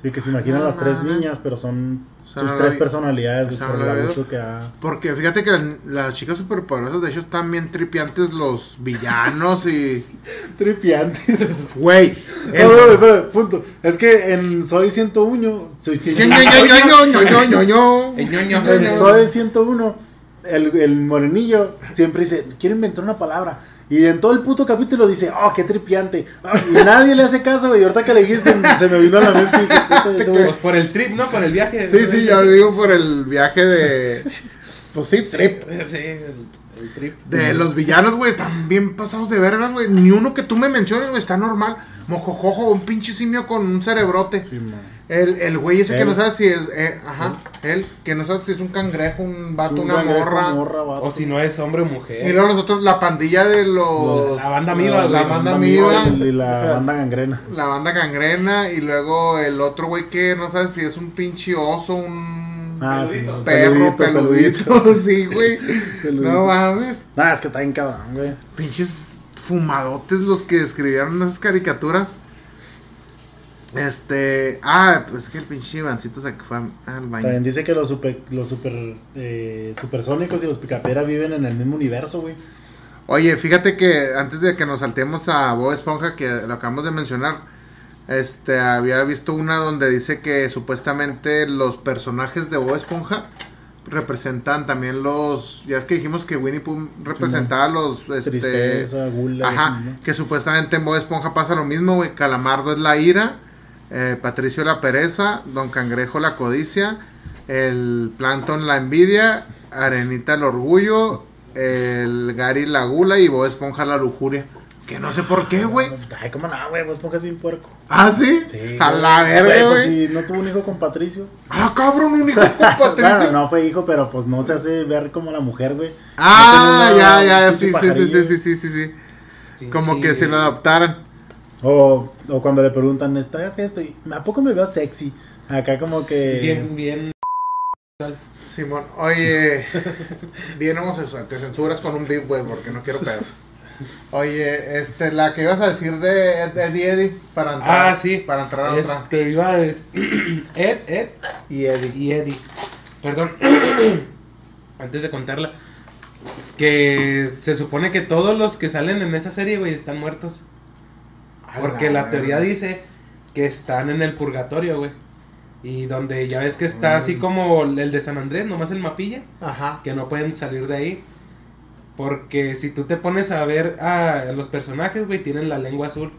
Sí, que se imaginan No las tres niñas, pero son O sea, sus no tres vi- personalidades o sea, por no el abuso que ha... Porque fíjate que las, las chicas superpoderosas, de hecho, están bien tripiantes los villanos y. Tripiantes. Güey. No, no, no, espera, punto. Es que en Soy 101, soy Ño, Ño, Ño, Ño, Ño, Ño, Ño, Ño. El ñoño, ñoño. En Soy 101, el, el morenillo siempre dice, quiero inventar una palabra. Y en todo el puto capítulo dice, oh, qué tripiante. Ah, Y nadie le hace caso, güey. Y ahorita que le dijiste, se me vino a la mente. y dije. Pues por el trip, ¿no? Por el viaje. Sí, sí, ya digo por el viaje de. Pues sí, trip. Sí, el, el trip. De los villanos, güey, están bien pasados de vergas, güey. Ni uno que tú me menciones, güey, está normal. Mojojojo, un pinche simio con un cerebrote. Sí, man. El, el güey ese que no sabe si es. eh, ajá, él, que no sabe si es un cangrejo, un vato, Un una cangrejo, morra. morra, vato. O si no es hombre o mujer. Y luego nosotros, la pandilla de los. La banda amiga, La güey. banda amiga amiga. Y la banda gangrena. La banda gangrena. Y luego el otro güey que no sabe si es un pinche oso, un. Ah, sí. Peludito. Perro, peludito, sí, güey. Peludito. No mames. Ah, es que está bien cabrón, güey. Pinches fumadotes los que escribieron esas caricaturas. Este. Ah, pues es que el pinche Ivancito se fue al También baño. dice que los super, los super, eh, supersónicos y los picapera viven en el mismo universo, güey. Oye, fíjate que antes de que nos saltemos a Bob Esponja, que lo acabamos de mencionar, este, había visto una donde dice que supuestamente los personajes de Bob Esponja representan también los. Ya es que dijimos que Winnie Pooh representaba los. Este, Tristeza, gula. Ajá, eso, ¿no? que supuestamente en Bob Esponja pasa lo mismo, güey. Calamardo es la ira, eh, Patricio la pereza, Don Cangrejo la codicia, el Plankton la envidia, Arenita el orgullo, el Gary la gula y Bob Esponja la lujuria. Que no sé por qué, güey. Ay, cómo no, güey, vos pongas bien puerco. Ah, sí. Sí. A güey. la verga, Güey, pues si no tuvo un hijo con Patricio. Ah, cabrón, un hijo con Patricio. Bueno, no fue hijo, pero pues no se hace ver como la mujer, güey. Ah, No ya, ya, sí, sí, sí, sí, sí, sí, sí. Pinche- Como que si lo adoptaran. O, o cuando le preguntan, ¿estás esto? Y, ¿A poco me veo sexy? Acá como que... Bien, bien. Simón, oye, bien homosexual, te censuras con un beat, güey, porque no quiero pedo. Oye, este, la que ibas a decir de Ed, Eddie Eddie, para entrar, Ah, sí. para entrar a Es otra. que iba es Ed, Ed Y Eddie. y Eddie. Perdón. Antes de contarla. Que se supone que todos los que salen en esa serie, güey, están muertos. Porque la teoría dice que están en el purgatorio, güey. Y donde ya ves que está así Mm. como el de San Andrés, nomás el mapilla, Ajá. que no pueden salir de ahí. Porque si tú te pones a ver a los personajes, güey, tienen la lengua azul.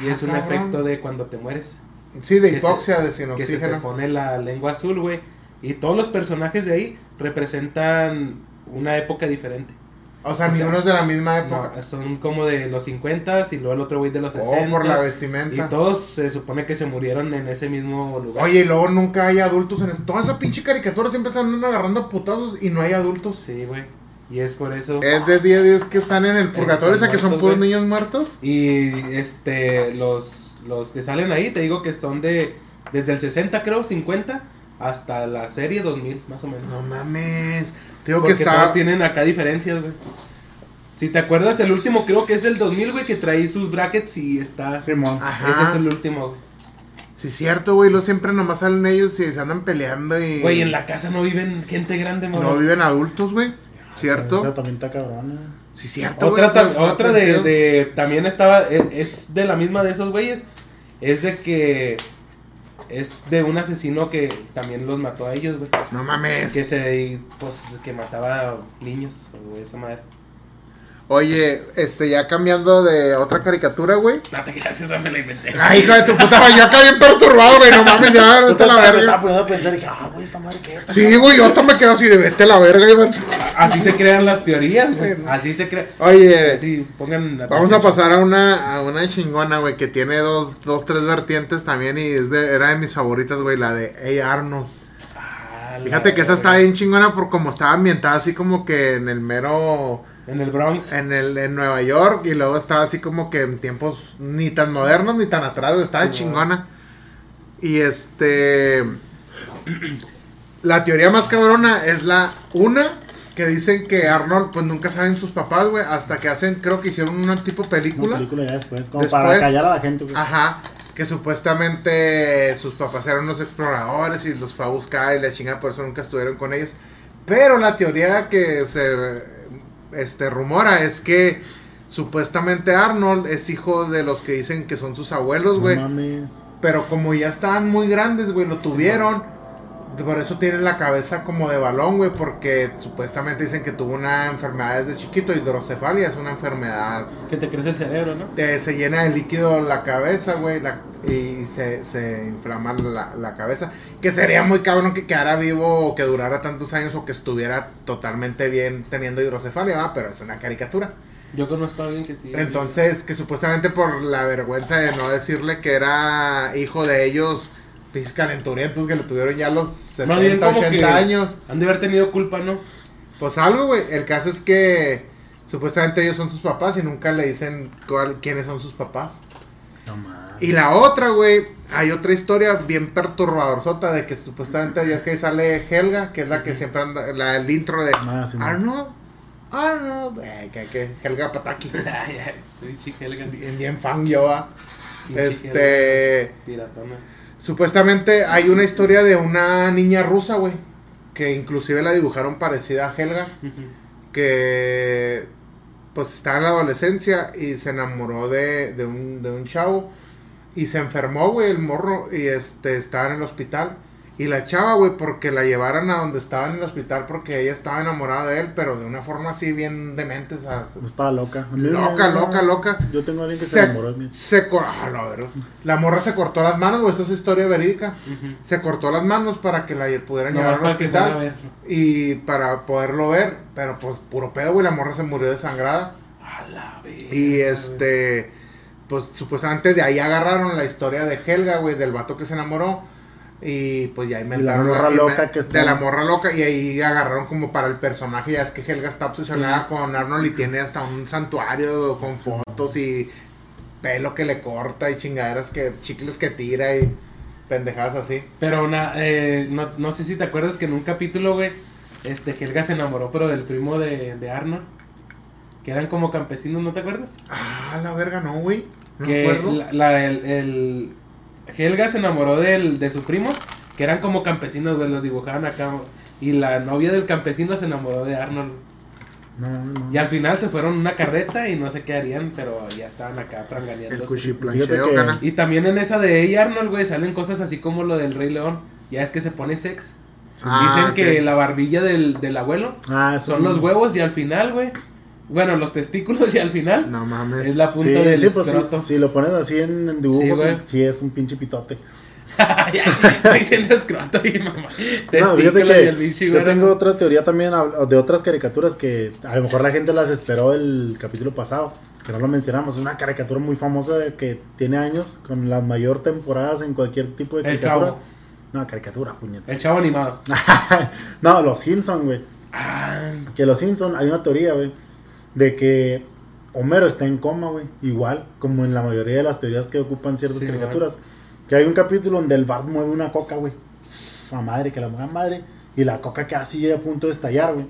Y Ah, es un cabrón. efecto de cuando te mueres. Sí, de hipoxia, de sin que se te pone la lengua azul, güey. Y todos los personajes de ahí representan una época diferente. O sea, o sea, ninguno es de la misma época. No, son como de los 50 y luego el otro güey de los oh, 60. por la y vestimenta. todos se supone que se murieron en ese mismo lugar. Oye, y luego nunca hay adultos en eso. Toda esa pinche caricatura siempre están agarrando putazos y no hay adultos. Sí, güey. Y es por eso. Es de 10 días que están en el purgatorio, o sea, que son puros niños muertos. Y este, los, los que salen ahí, te digo que son de, desde el 60 creo, 50, hasta la serie 2000, más o menos. No mames. Digo Porque que todos tienen acá diferencias, güey. Si te acuerdas, el último creo que es del 2000, güey, que trae sus brackets y está... Simón. Ajá. Ese es el último, güey. Sí, cierto, güey. Lo siempre nomás salen ellos y se andan peleando y. Güey, en la casa no viven gente grande, No morro. viven adultos, güey. ¿Cierto? Esa también está cabrona. Sí, cierto, güey. Otra, tam- otra no de, de- también estaba, es, es de la misma de esos güeyes, es de que es de un asesino que también los mató a ellos, güey. No mames. Que se, pues, que mataba niños, o esa madre. Oye, este, ya cambiando de otra caricatura, güey. No te creas, esa me la inventé. Ay, hijo de tu puta madre, yo acá bien perturbado, güey. No mames, ya, vete a la Me estaba verga. poniendo a pensar y dije, ah, güey, esta madre qué. Sí, güey, yo hasta me quedo así de vete a la verga, Iván. Así se crean las teorías, güey. Así se crean. Oye, Así, pongan Vamos a pasar a una, a una chingona, güey, que tiene dos, dos, tres vertientes también y es de, era de mis favoritas, güey, la de Hey Arnold. Ah, la Fíjate que esa verga. está bien chingona por como estaba ambientada así como que en el mero, En el Bronx. en el, en Nueva York y luego estaba así como que en tiempos ni tan modernos ni tan atrás, estaba Sí, chingona. Y este, la teoría más cabrona es la una que dicen que Arnold pues nunca saben sus papás, güey, hasta que hacen, creo que hicieron una tipo Una película. película ya después, como Después- para callar a la gente, güey. Ajá, que supuestamente sus papás eran unos exploradores y los fue a buscar y la chingada, por eso nunca estuvieron con ellos. Pero la teoría que se este, rumora es que supuestamente Arnold es hijo de los que dicen que son sus abuelos, güey. pero como ya estaban muy grandes, güey, lo tuvieron. Por eso tiene la cabeza como de balón, güey, porque supuestamente dicen que tuvo una enfermedad desde chiquito, hidrocefalia, es una enfermedad Que te crece el cerebro, ¿no? te- se llena de líquido la cabeza, güey, la- y se, se inflama la, la cabeza. Que sería muy cabrón que quedara vivo o que durara tantos años o que estuviera totalmente bien teniendo hidrocefalia, ¿verdad? pero es una caricatura. Yo conozco a alguien que sí. Entonces, que supuestamente por la vergüenza de no decirle que era hijo de ellos, pinches calenturientos que lo tuvieron ya a los Más bien 70, como 80 que años. Han de haber tenido culpa, ¿no? Pues algo, güey. El caso es que supuestamente ellos son sus papás y nunca le dicen cuál, quiénes son sus papás. No mames. Y la otra, güey, hay otra historia bien perturbadorzota de que supuestamente ya es que ahí sale Helga, que es la que siempre anda, la, el intro de Ah, sí, Arnold, Arnold, eh, que, que Helga Pataki. Helga. bien, bien fan yo, ah. Este, Piratona. Supuestamente hay una historia de una niña rusa, güey, que inclusive la dibujaron parecida a Helga. que pues estaba en la adolescencia y se enamoró de, de, un, de un chavo y se enfermó, güey, el morro y este estaba en el hospital y la chava, güey, porque la llevaran a donde estaba en el hospital porque ella estaba enamorada de él, pero de una forma así bien demente, o sea, Estaba loca. Loca, loca, loca. Yo tengo a alguien que se, Se, enamoró de mí. se ah, la verga. La morra se cortó las manos, güey, esta es historia verídica. Se cortó las manos para que la pudieran Nomás llevar al hospital y para poderlo ver, pero pues puro pedo, güey, la morra se murió desangrada. A la verga. Y este, pues supuestamente de ahí agarraron la historia de Helga, güey, del vato que se enamoró. Y pues ya inventaron morra y loca me- que está- De la morra loca. Y ahí agarraron como para el personaje. Ya es que Helga está obsesionada con Arnold y tiene hasta un santuario con fotos y pelo que le corta y chingaderas que, chicles que tira y pendejadas así. Pero una, eh, no, no sé si te acuerdas que en un capítulo, güey, este Helga se enamoró, pero del primo de, de Arnold. Que eran como campesinos, ¿no te acuerdas? Ah, la verga, no, güey. No que acuerdo. la, la- el, el- Helga se enamoró del, de su primo, que eran como campesinos, güey, los dibujaban acá. Y la novia del campesino se enamoró de Arnold. No, no. Y al final se fueron una carreta y no sé qué harían, pero ya estaban acá Fíjate que-. Y también en esa de ella Arnold, güey, salen cosas así como lo del Rey León. Ya es que se pone sex. Ah, Dicen que la barbilla del, del abuelo Ah, son los huevos y al final, güey, Bueno, los testículos y al final No mames. es la Sí, punta del sí, pues sí, escroto. si lo pones así en, en dibujo, Sí, güey. pues, sí es un pinche pitote. ya, estoy diciendo escroto y mamá. No, fíjate y que el bicho, yo tengo otra teoría también de otras caricaturas que a lo mejor la gente las esperó el capítulo pasado, que no lo mencionamos. Una caricatura muy famosa de que tiene años, con las mayor temporadas en cualquier tipo de El caricatura. Chavo. No, caricatura, puñeta. El chavo animado. no, los Simpson, güey. Ah, Que los Simpson hay una teoría, güey, de que Homero está en coma, güey. Igual, como en la mayoría de las teorías que ocupan ciertas Sí, caricaturas. Que hay un capítulo donde el Bart mueve una coca, güey. Esa madre, que la mueve madre. Y la coca queda así a punto de estallar, güey.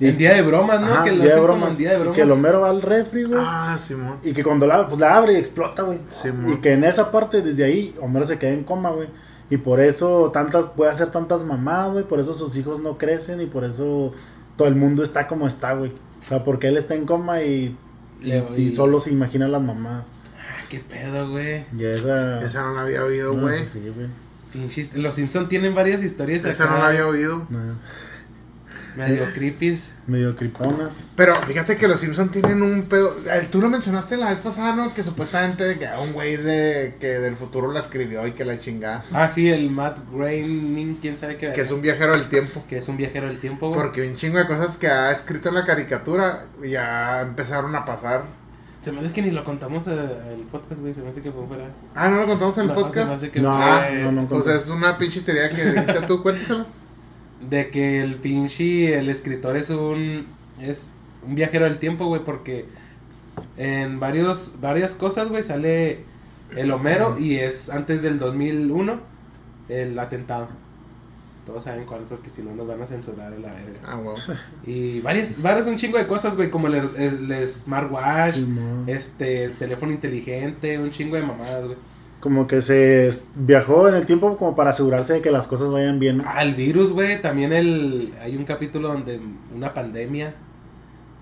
Y- en día de bromas, ¿no? Ajá, que lo día de bromas. en día de Y bromas. que el Homero va al refri, güey. Ah, Simón. Y que cuando la, pues la abre y explota, güey. Simón. y que en esa parte, desde ahí, Homero se queda en coma, güey. Y por eso tantas, puede hacer tantas mamadas, güey. Por eso sus hijos no crecen y por eso todo el mundo está como está, güey. O sea, porque él está en coma y, y, solo se imagina las mamás. Ah, qué pedo, güey. Y esa... Esa no la había oído, no, güey. sí, güey. Los Simpson tienen varias historias Esa acá. no la había oído. No, Medio creepies. medio criponas. Pero fíjate que los Simpson tienen un pedo. eh, Tú lo mencionaste la vez pasada, ¿no? Que supuestamente que un güey de que del futuro la escribió y que la chingada. Ah, sí, el Matt Groening, quién sabe qué. Que es un viajero del tiempo. Que es un viajero del tiempo, güey. Porque un chingo de cosas que ha escrito en la caricatura ya empezaron a pasar. Se me hace que ni lo contamos eh, en el podcast, güey. Se me hace que fue fuera. Ah, ¿no lo contamos en el No, Se me podcast? hace que No, fue no, no. Pues es una pinche teoría que dijiste tú, cuéntaselas. De que el pinche, el escritor es un, es un viajero del tiempo, güey, porque en varios, varias cosas, güey, sale el Homero y es antes del 2001 el atentado. Todos saben cuál, porque si no nos van a censurar a la verga. Ah, wow. Y varias, varias un chingo de cosas, güey, como el, el- el smartwatch, este, el teléfono inteligente, un chingo de mamadas, güey. Como que se viajó en el tiempo como para asegurarse de que las cosas vayan bien, ¿no? Ah, el virus, güey. También el, hay un capítulo donde una pandemia.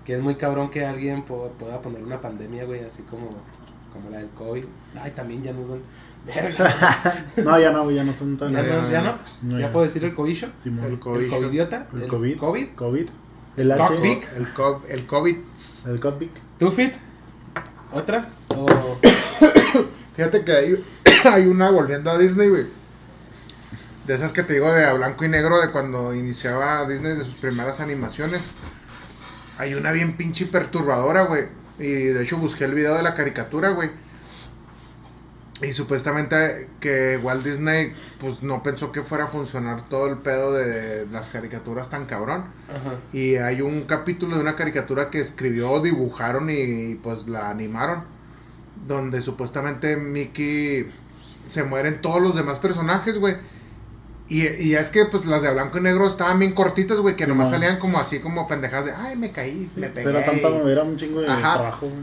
Que es muy cabrón que alguien po- pueda poner una pandemia, güey, así como, como la del COVID. Ay, también ya no son. Verga. No, ya no, ya no son tan... ¿Ya, no, ya no? No, ¿Ya ya. puedo decir el cobillo? Simón. El ¿El COVID. covidiota? El COVID. COVID? COVID. El H. Cockpit. El, co- el COVID. El COVID. ¿Tufit? ¿Otra? ¿O Fíjate que hay, hay una volviendo a Disney, güey. De esas que te digo de a blanco y negro de cuando iniciaba Disney de sus primeras animaciones. Hay una bien pinche perturbadora, güey. Y de hecho busqué el video de la caricatura, güey. Y supuestamente que Walt Disney pues no pensó que fuera a funcionar todo el pedo de las caricaturas tan cabrón. Ajá. Y hay un capítulo de una caricatura que escribió, dibujaron y, pues la animaron. Donde supuestamente Mickey se mueren todos los demás personajes, güey. Y, y es que pues las de blanco y negro estaban bien cortitas, güey, que Sí, nomás man. salían como así como pendejadas de, ay, me caí, me pegué. Era tanta era un chingo de Ajá. trabajo, güey.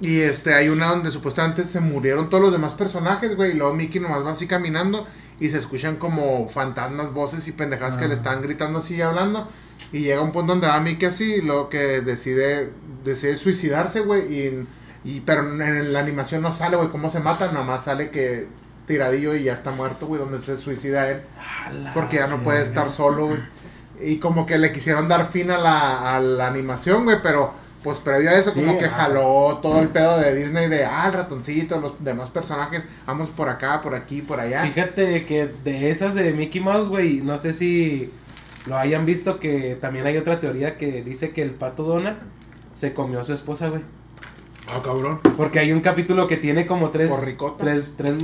Y este, hay una donde supuestamente se murieron todos los demás personajes, güey. Y luego Mickey nomás va así caminando y se escuchan como fantasmas, voces y pendejadas que Ah. le están gritando así y hablando. Y llega un punto donde va Mickey así y luego que decide, decide suicidarse, güey. Y, y, pero en la animación no sale, güey, cómo se mata. Nada más sale que tiradillo y ya está muerto, güey, donde se suicida él. Porque ya no puede estar solo, güey. Y como que le quisieron dar fin a la, a la animación, güey, pero pues previo a eso Sí, como que ah. jaló todo el pedo de Disney de, ah, el ratoncito, los demás personajes, vamos por acá, por aquí, por allá. Fíjate que de esas de Mickey Mouse, güey, no sé si lo hayan visto que también hay otra teoría que dice que el pato Donald se comió a su esposa, güey. Ah, cabrón. Porque hay un capítulo que tiene como tres. ¿Por ricota? Tres, tres.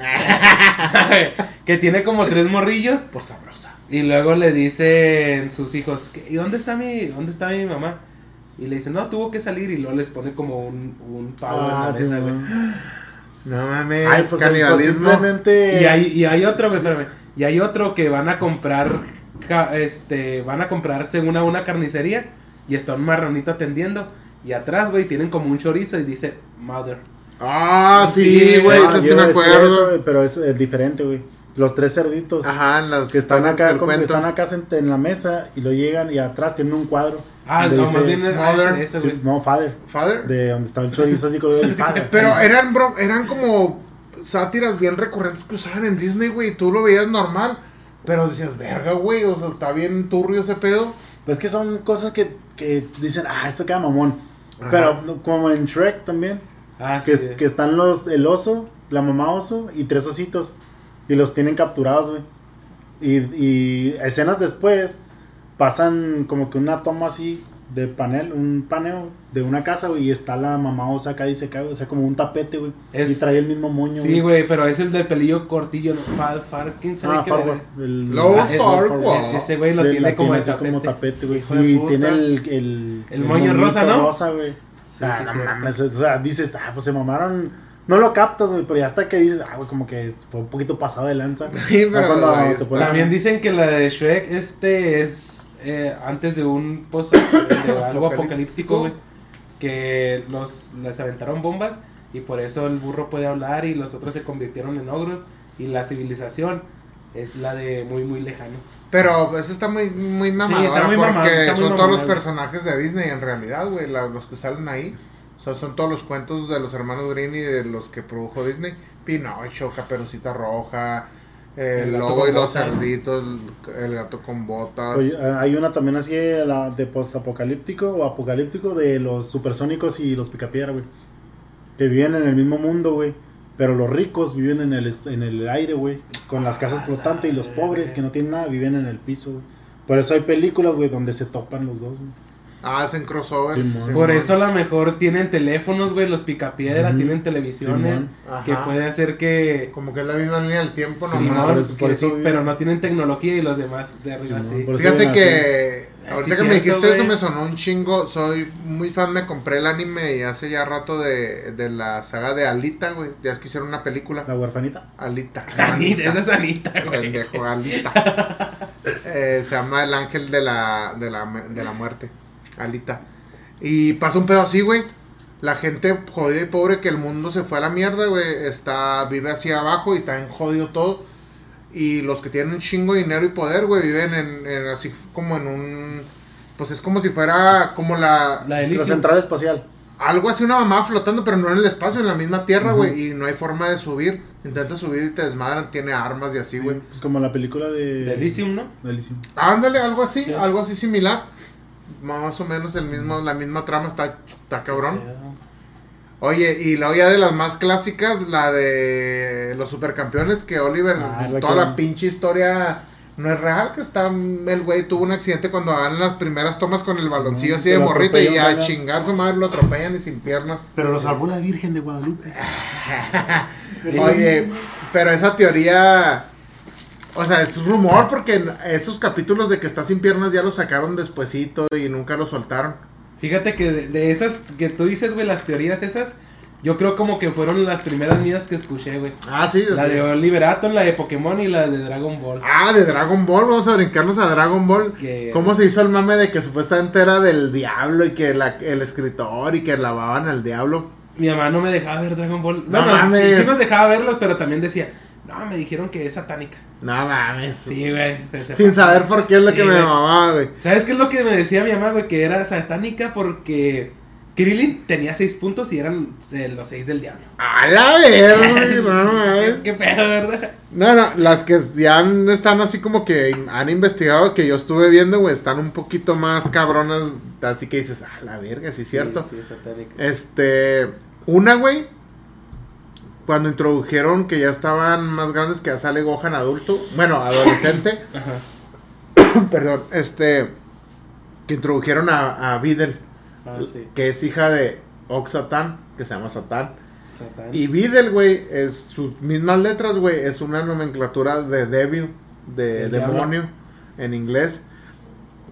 que tiene como tres morrillos. Por sabrosa. Y luego le dicen sus hijos, ¿qué- ¿y dónde está mi, dónde está mi mamá? Y le dicen, no, tuvo que salir. Y luego les pone como un, un pavo Ah, en la sí, mesa, güey. No mames, Ay, pues canibalismo. simplemente... Y hay, y hay otro, güey, espérame. Y hay otro que van a comprar, este, van a comprar según a una carnicería y está un marronito atendiendo. Y atrás, güey, tienen como un chorizo y dice Mother. Ah, sí, Sí, güey, Ah, eso sí me acuerdo. eso, pero es diferente, güey. Los tres cerditos Ajá, en las que están acá, como que están acá en la mesa y lo llegan y atrás tienen un cuadro. Ah, donde no, dice- más bien es Mother. ese, ese, güey. No, father. Father. De donde estaba el chorizo así con el father. Pero eran, bro, eran como sátiras bien recurrentes que usaban en Disney, güey. Tú lo veías normal, pero decías, verga, güey, o sea, está bien turbio ese pedo. Pues que son cosas que, que dicen, ah, esto queda mamón. Ajá. Pero como en Shrek también. Ah, sí. Que, que están los, el oso, la mamá oso y tres ositos. Y los tienen capturados, güey. Y, y escenas después pasan como que una toma así de panel, un paneo de una casa, güey. Y está la mamá osa acá y se cae, o sea, como un tapete, güey. Es- Y trae el mismo moño, Sí, güey, pero es el del pelillo cortillo, ¿no? Far, Far, ¿quién sabe Ah, qué el- Low Ah, Farquaad. Ese güey lo tiene como así tapete. como tapete, güey. Hijo de Y puta. tiene el, el, El moño rosa, ¿no? rosa, güey. Sí, ah, sí, no cierto. mames, o sea, dices, ah, pues se mamaron. No lo captas, güey, pero ya hasta que dices, ah, güey, como que fue un poquito pasado de lanza. Sí, pero cuando También dicen que la de Shrek este es eh, antes de un post de algo apocalíptico, güey, que los les aventaron bombas y por eso el burro puede hablar y los otros se convirtieron en ogros y la civilización es la de muy muy lejano. Pero eso está muy, muy mamadora está muy porque está muy son todos los personajes de Disney en realidad, güey, los que salen ahí. O sea, son todos los cuentos de los hermanos Green y de los que produjo Disney. Pinocho, Caperucita Roja, El lobo y los botas. cerditos, el, gato con botas. Oye, ah, hay una también así de, la- de post-apocalíptico o apocalíptico de los supersónicos y los picapiedra, güey. Que viven en el mismo mundo, güey. Pero los ricos viven en el, en el aire, güey. Con las casas flotantes y los pobres que no tienen nada viven en el piso, güey. Por eso hay películas, güey, donde se topan los dos, güey. Ah, hacen crossovers. Simón. Por eso a lo mejor tienen teléfonos, güey, los picapiedra, Ujú. tienen televisiones que puede hacer que Como que es la misma línea del tiempo Sí, nomás. por eso- por que eso sí, pero no tienen tecnología y los demás de arriba sí. Fíjate que así. ahorita Sí, que me dijiste eso me sonó un chingo. Soy muy fan, me compré el anime y hace ya rato de, de la saga de Alita, güey. Ya es que hicieron una película. La huerfanita. Alita. Anita, esa es Anita, güey. Pendejo, Alita. Eh, se llama el ángel de la, de la, de la muerte. Alita. Y pasa un pedo así, güey. La gente jodida y pobre que el mundo se fue a la mierda, güey. Está, vive así abajo y está en jodido todo. Y los que tienen un chingo de dinero y poder, güey, viven en, en así como en un... Pues es como si fuera como la... La central espacial. Algo así, una mamá flotando, pero no en el espacio, en la misma tierra, güey. Y no hay forma de subir. Intentas subir y te desmadran, tiene armas y así, güey. Pues como la película de... De Elysium, ¿no? de Elysium. Ándale, algo así, Sí. algo así similar. Más o menos el mismo, la misma trama está, está cabrón. Oye, y la olla de las más clásicas, la de los supercampeones, que Oliver, Ah, la toda que- la pinche historia no es real, que está, el güey tuvo un accidente cuando dan las primeras tomas con el baloncillo No, así de morrito y a ¿verdad? chingar su madre lo atropellan y sin piernas. Pero lo salvó la Virgen de Guadalupe. Oye, pero esa teoría, o sea, es rumor porque esos capítulos de que está sin piernas ya los sacaron despuesito y nunca los soltaron. Fíjate que de, de esas que tú dices, güey, las teorías esas, yo creo como que fueron las primeras mías que escuché, güey. Ah, sí. La sí. de Oliver Atom, la de Pokémon y la de Dragon Ball. Ah, de Dragon Ball, vamos a brincarnos a Dragon Ball. ¿Cómo se hizo el mame de que supuestamente era del diablo y que la- el escritor y que lavaban al diablo? Mi mamá no me dejaba ver Dragon Ball. No Bueno, sí, mames. sí nos dejaba verlos, pero también decía, no, me dijeron que es satánica. No mames. Sí, güey. Sin saber por qué es lo Sí, que me mamaba, güey. ¿Sabes qué es lo que me decía mi mamá, güey? Que era satánica porque Krillin tenía seis puntos y eran eh, los seis del diablo. A la verga, güey, no. ¿Qué, qué pedo, ¿verdad? No, no, las que ya están así como que han investigado, que yo estuve viendo, güey, están un poquito más cabronas. Así que dices, ah, la verga, sí es cierto. Sí, sí, es satánica. Este, una, güey, cuando introdujeron que ya estaban más grandes, que ya sale Gohan adulto, bueno, adolescente, Ajá. perdón, este, que introdujeron a, a Videl, Ah, sí. que es hija de Oxatan, que se llama Satán. Satán. Y Videl, güey, es sus mismas letras, güey, es una nomenclatura de Devil, de demonio, en inglés.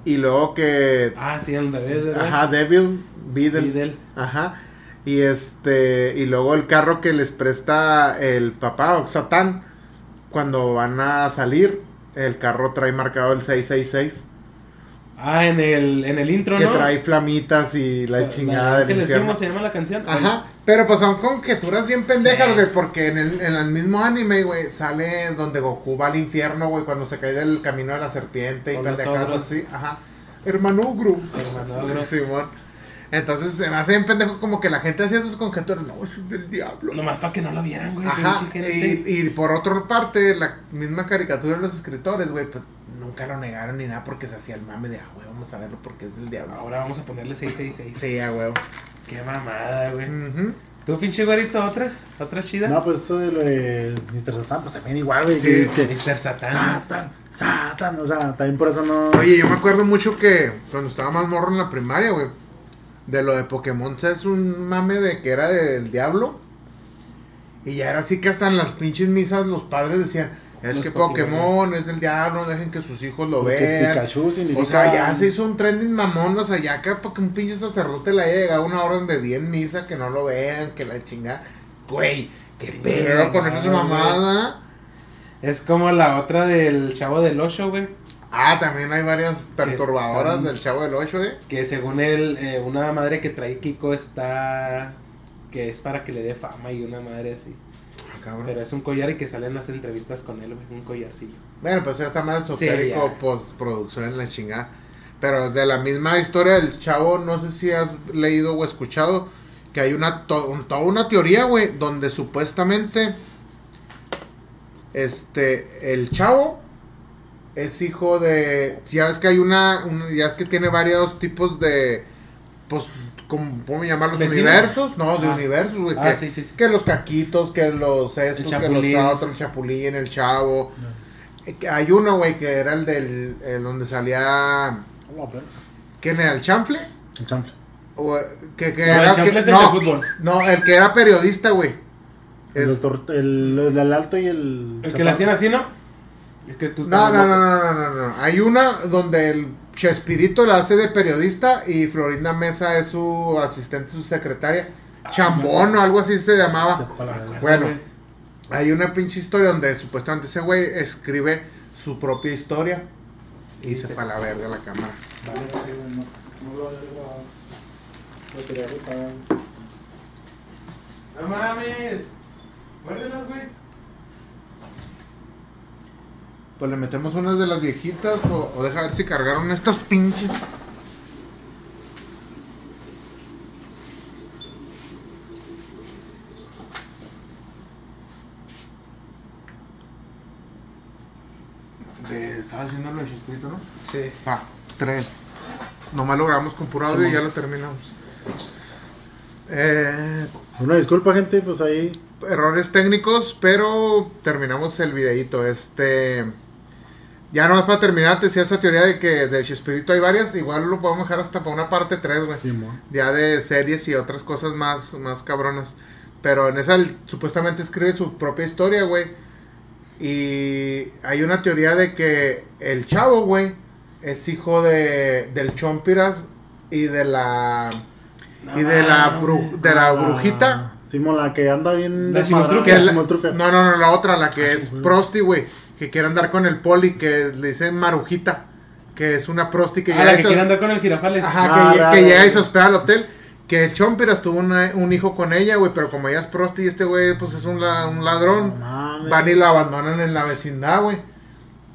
Y luego que, Ah, sí, al revés, ¿verdad? ajá, Devil, Videl. Videl. Ajá. Y este, y luego el carro que les presta el papá, Oxatán, cuando van a salir, el carro trae marcado el 666, Ah, en el, en el intro, que ¿no? trae flamitas y la, chingada del Ángeles infierno. Primos se llama la canción. Ajá, pero pues son conjeturas bien pendejas, Sí. güey, porque en el, en el mismo anime, güey, sale donde Goku va al infierno, güey, cuando se cae del camino de la serpiente y pendejas así, ajá. Hermano Ugru. Hermano Ogro. Simón. Entonces se me hace bien pendejo como que la gente hacía sus conjeturas, no, eso es del diablo. Nomás para que no lo vieran, güey. Ajá, y, y por otra parte, la misma caricatura de los escritores, güey, pues nunca lo negaron ni nada porque se hacía el mame de, ah, güey, vamos a verlo porque es del diablo. Ahora vamos a ponerle 666. Sí, a huevo. Qué mamada, güey. Ujú. ¿Tú, pinche güerito, otra? ¿Otra chida? No, pues eso de lo de Mr. Satan, pues también igual, güey. Sí, que, que- Mr. Satán. Satan, Satan, o sea, también por eso no. Oye, yo me acuerdo mucho que cuando estaba más morro en la primaria, güey, de lo de Pokémon, ¿sabes? Un mame de que era del diablo. Y ya era así que hasta en las pinches misas los padres decían, es Los que Pokémon. Pokémon es del diablo, dejen que sus hijos lo porque vean. Pikachu significa. O sea, ya se hizo un trending mamón, o sea, ya que porque un pinche sacerdote le haya llegado una orden de día en misa que no lo vean, que la chingada. Güey, qué pedo con esa mamada. Es como la otra del Chavo del Ocho, güey. Ah, también hay varias perturbadoras están- del chavo del 8, eh. Que según él, eh, una madre que trae Kiko está. Que es para que le dé fama y una madre así. Ah, cabrón. Pero es un collar y que salen las entrevistas con él. Un collarcillo. Bueno, pues ya está más Sí, esotérico, ya. postproducción en la chingada. Pero de la misma historia del chavo, no sé si has leído o escuchado que hay una to- un- toda una teoría, güey, donde supuestamente este el chavo es hijo de ya ves que hay una, un- ya es que tiene varios tipos de pues ¿cómo, cómo llamarlos? ¿Vecinos? universos, no, de Ah. universos, güey, Ah, que, sí, sí, sí. que los caquitos, que los estos, que los otros, el chapulín, el chavo. Eh, Hay uno, güey, que era el del. el donde salía. ¿Quién era? ¿El chanfle? El chanfle. O, que, que No, el era. que- es el no, de fútbol. no, el que era periodista, güey. El, Es- doctor, el, alto y el. El que le hacían así, ¿no? Es que tú no, no, no, no, no, no, no. Hay una donde el Chespirito la hace de periodista y Florinda Mesa es su asistente, su secretaria. Chambón o algo así se llamaba. Bueno, hay una pinche historia donde supuestamente ese güey escribe su propia historia y se Sí. fue a la verga la cámara. Vale, sí, güey, no, no lo había grabado. Lo quería reparar. No mames. Guárdelas, güey. Pues le metemos unas de las viejitas o, o deja ver si cargaron estas pinches. De, estaba haciendo lo de Chespirito, ¿no? Sí. Ah, tres. Nomás logramos con puro audio y ya lo terminamos. Eh, Una disculpa, gente, pues ahí. errores técnicos, pero terminamos el videito. Este. Ya nomás para terminar, te decía esa teoría de que de Chespirito hay varias. Igual lo podemos dejar hasta para una parte 3, güey. Ya de series y otras cosas más, más cabronas. Pero en esa él supuestamente escribe su propia historia, güey. Y hay una teoría de que el chavo, güey, es hijo de, del Chompiras y de la. y de la, bru- de la Ah, brujita. Simón, la que anda bien. No, no, no, la otra, la que Ah, es sí, prosti, güey. Que quiere andar con el poli, que le dicen marujita. Que es una prosti que Ah, llega la y que se- quiere andar con el girafales. Ajá, Ah, que, llega y se hospeda al hotel. Que el Chompiras tuvo una- un hijo con ella, güey. Pero como ella es prosti y este güey, pues es un, la- un ladrón. No mames. Van y la abandonan en la vecindad, güey.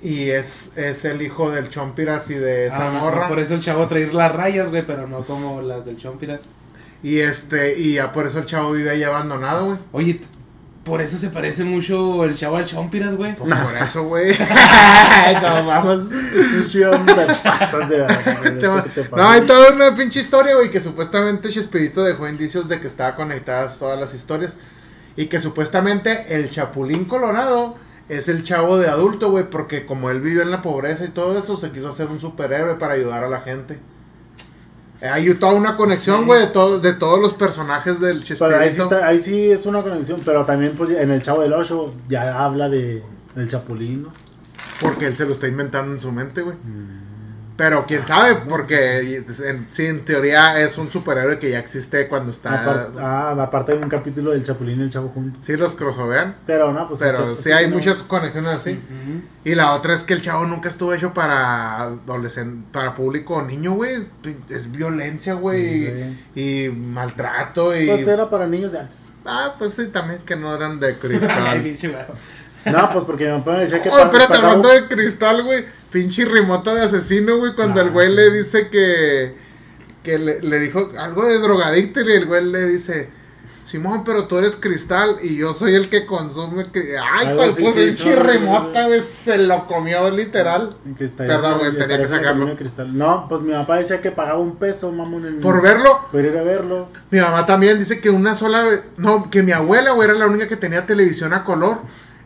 Y es, es el hijo del Chompiras y de esa Ah, morra. Por eso el chavo trae las rayas, güey, pero no como las del Chompiras. Y este, y ya por eso el chavo vive ahí abandonado, güey. Oye, por eso se parece mucho el chavo al Chompiras, güey. Pues por eso, güey. no, vamos. Pinche hombre, te pasas de verga, güey, Te va- ¿qué te No, hay toda una pinche historia, güey, que supuestamente Chespirito dejó indicios de que estaban conectadas todas las historias. Y que supuestamente el Chapulín Colorado es el chavo de adulto, güey, porque como él vivió en la pobreza y todo eso, se quiso hacer un superhéroe para ayudar a la gente. Eh, Hay toda una conexión, Sí. güey, de, todo, de todos los personajes del ahí, sí Chespirito. está- ahí sí es una conexión, pero también pues en el Chavo del Ocho ya habla de del Chapulín, ¿no? Porque él se lo está inventando en su mente, güey. Pero quién sabe, porque en, sí, en teoría es un superhéroe que ya existe cuando está... Ah, aparte de un capítulo del Chapulín y el Chavo juntos. Sí los crossovean. Pero no, pues Pero eso- sí hay no- muchas conexiones así. Y la otra es que el chavo nunca estuvo hecho para adolescente, para público niño, güey. Es, es violencia, güey. Y, y maltrato y... Pues era para niños de antes. Ah, pues sí, también que no eran de cristal. Pinche güey. No, pues porque mi papá me decía que... Oh, espérate, hablando de cristal, güey. Pinche rimota de asesino, güey. Cuando Ah, el güey sí. le dice que... Que le, le dijo algo de drogadicto y el güey le dice... Simón, pero tú eres cristal y yo soy el que consume. cri-". Ay, Algo sí, el sí, chirrimota, güey, se lo comió literal. Perdón, güey, tenía que sacarlo. cristal. No, pues mi papá decía que pagaba un peso, mamón. En... Por verlo, Por ir a verlo. mi mamá también dice que una sola vez. No, que mi abuela, güey, era la única que tenía televisión a color.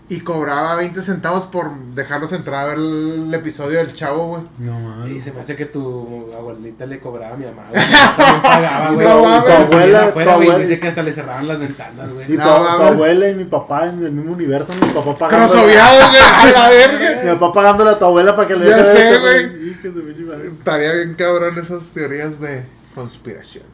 Y cobraba 20 centavos por dejarlos entrar a ver el episodio del chavo, güey. No Y mames. se me hace que tu abuelita le cobraba a mi mamá, güey. También pagaba, güey. No Y Tu abuela- afuera, tu güey, abuela- Dice que hasta le cerraban las ventanas, güey. Y tu, No, tu mames. abuela y mi papá en el mismo universo, mi papá pagando. Crosoviados, güey, a la verga. Mi papá pagándole a tu abuela para que le Ya sé, güey. Estaría bien cabrón esas teorías de conspiración.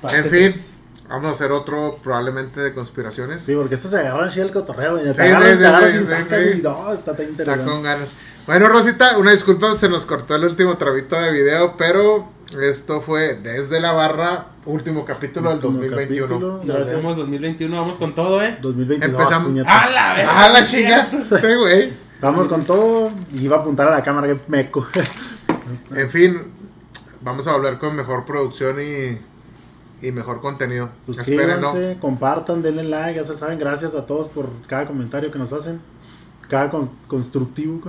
Parte En fin, tres. Vamos a hacer otro probablemente de conspiraciones. Sí, porque estos se agarran así el cotorreo, Sí, agarran, sí, agarran sí, sin y no, está tan Está interesante. con ganas. Bueno, Rosita, una disculpa, se nos cortó el último trabito de video, pero esto fue desde la barra, último capítulo del Último 2021. capítulo. Vemos 2021, vamos con todo, ¿eh? 2022. Empezamos-. ¡A la verga! ¡Ah, la chinga! Sí, güey. Vamos con todo. Y iba a apuntar a la cámara, que meco. En fin, vamos a volver con mejor producción y, y mejor contenido. Espérenlo. Suscríbanse, compartan, denle like, ya se saben. Gracias a todos por cada comentario que nos hacen. Cada con- constructivo.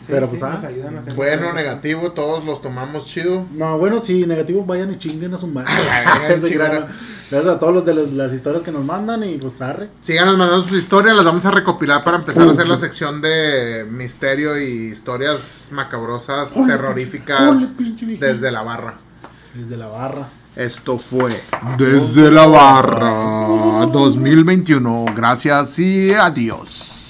Sí, Pero sí, pues, ah, nos ayudan a hacer Bueno, negativo, todos los tomamos chido. No, bueno, sí, negativo, vayan y chinguen a su madre. Gracias a todos los de las, las historias que nos mandan y pues arre. Síganos mandando sus historias, las vamos a recopilar para empezar a hacer la sección de misterio y historias macabrosas, terroríficas desde la barra. Desde la barra. Esto fue Desde la Barra 2021. Gracias y adiós.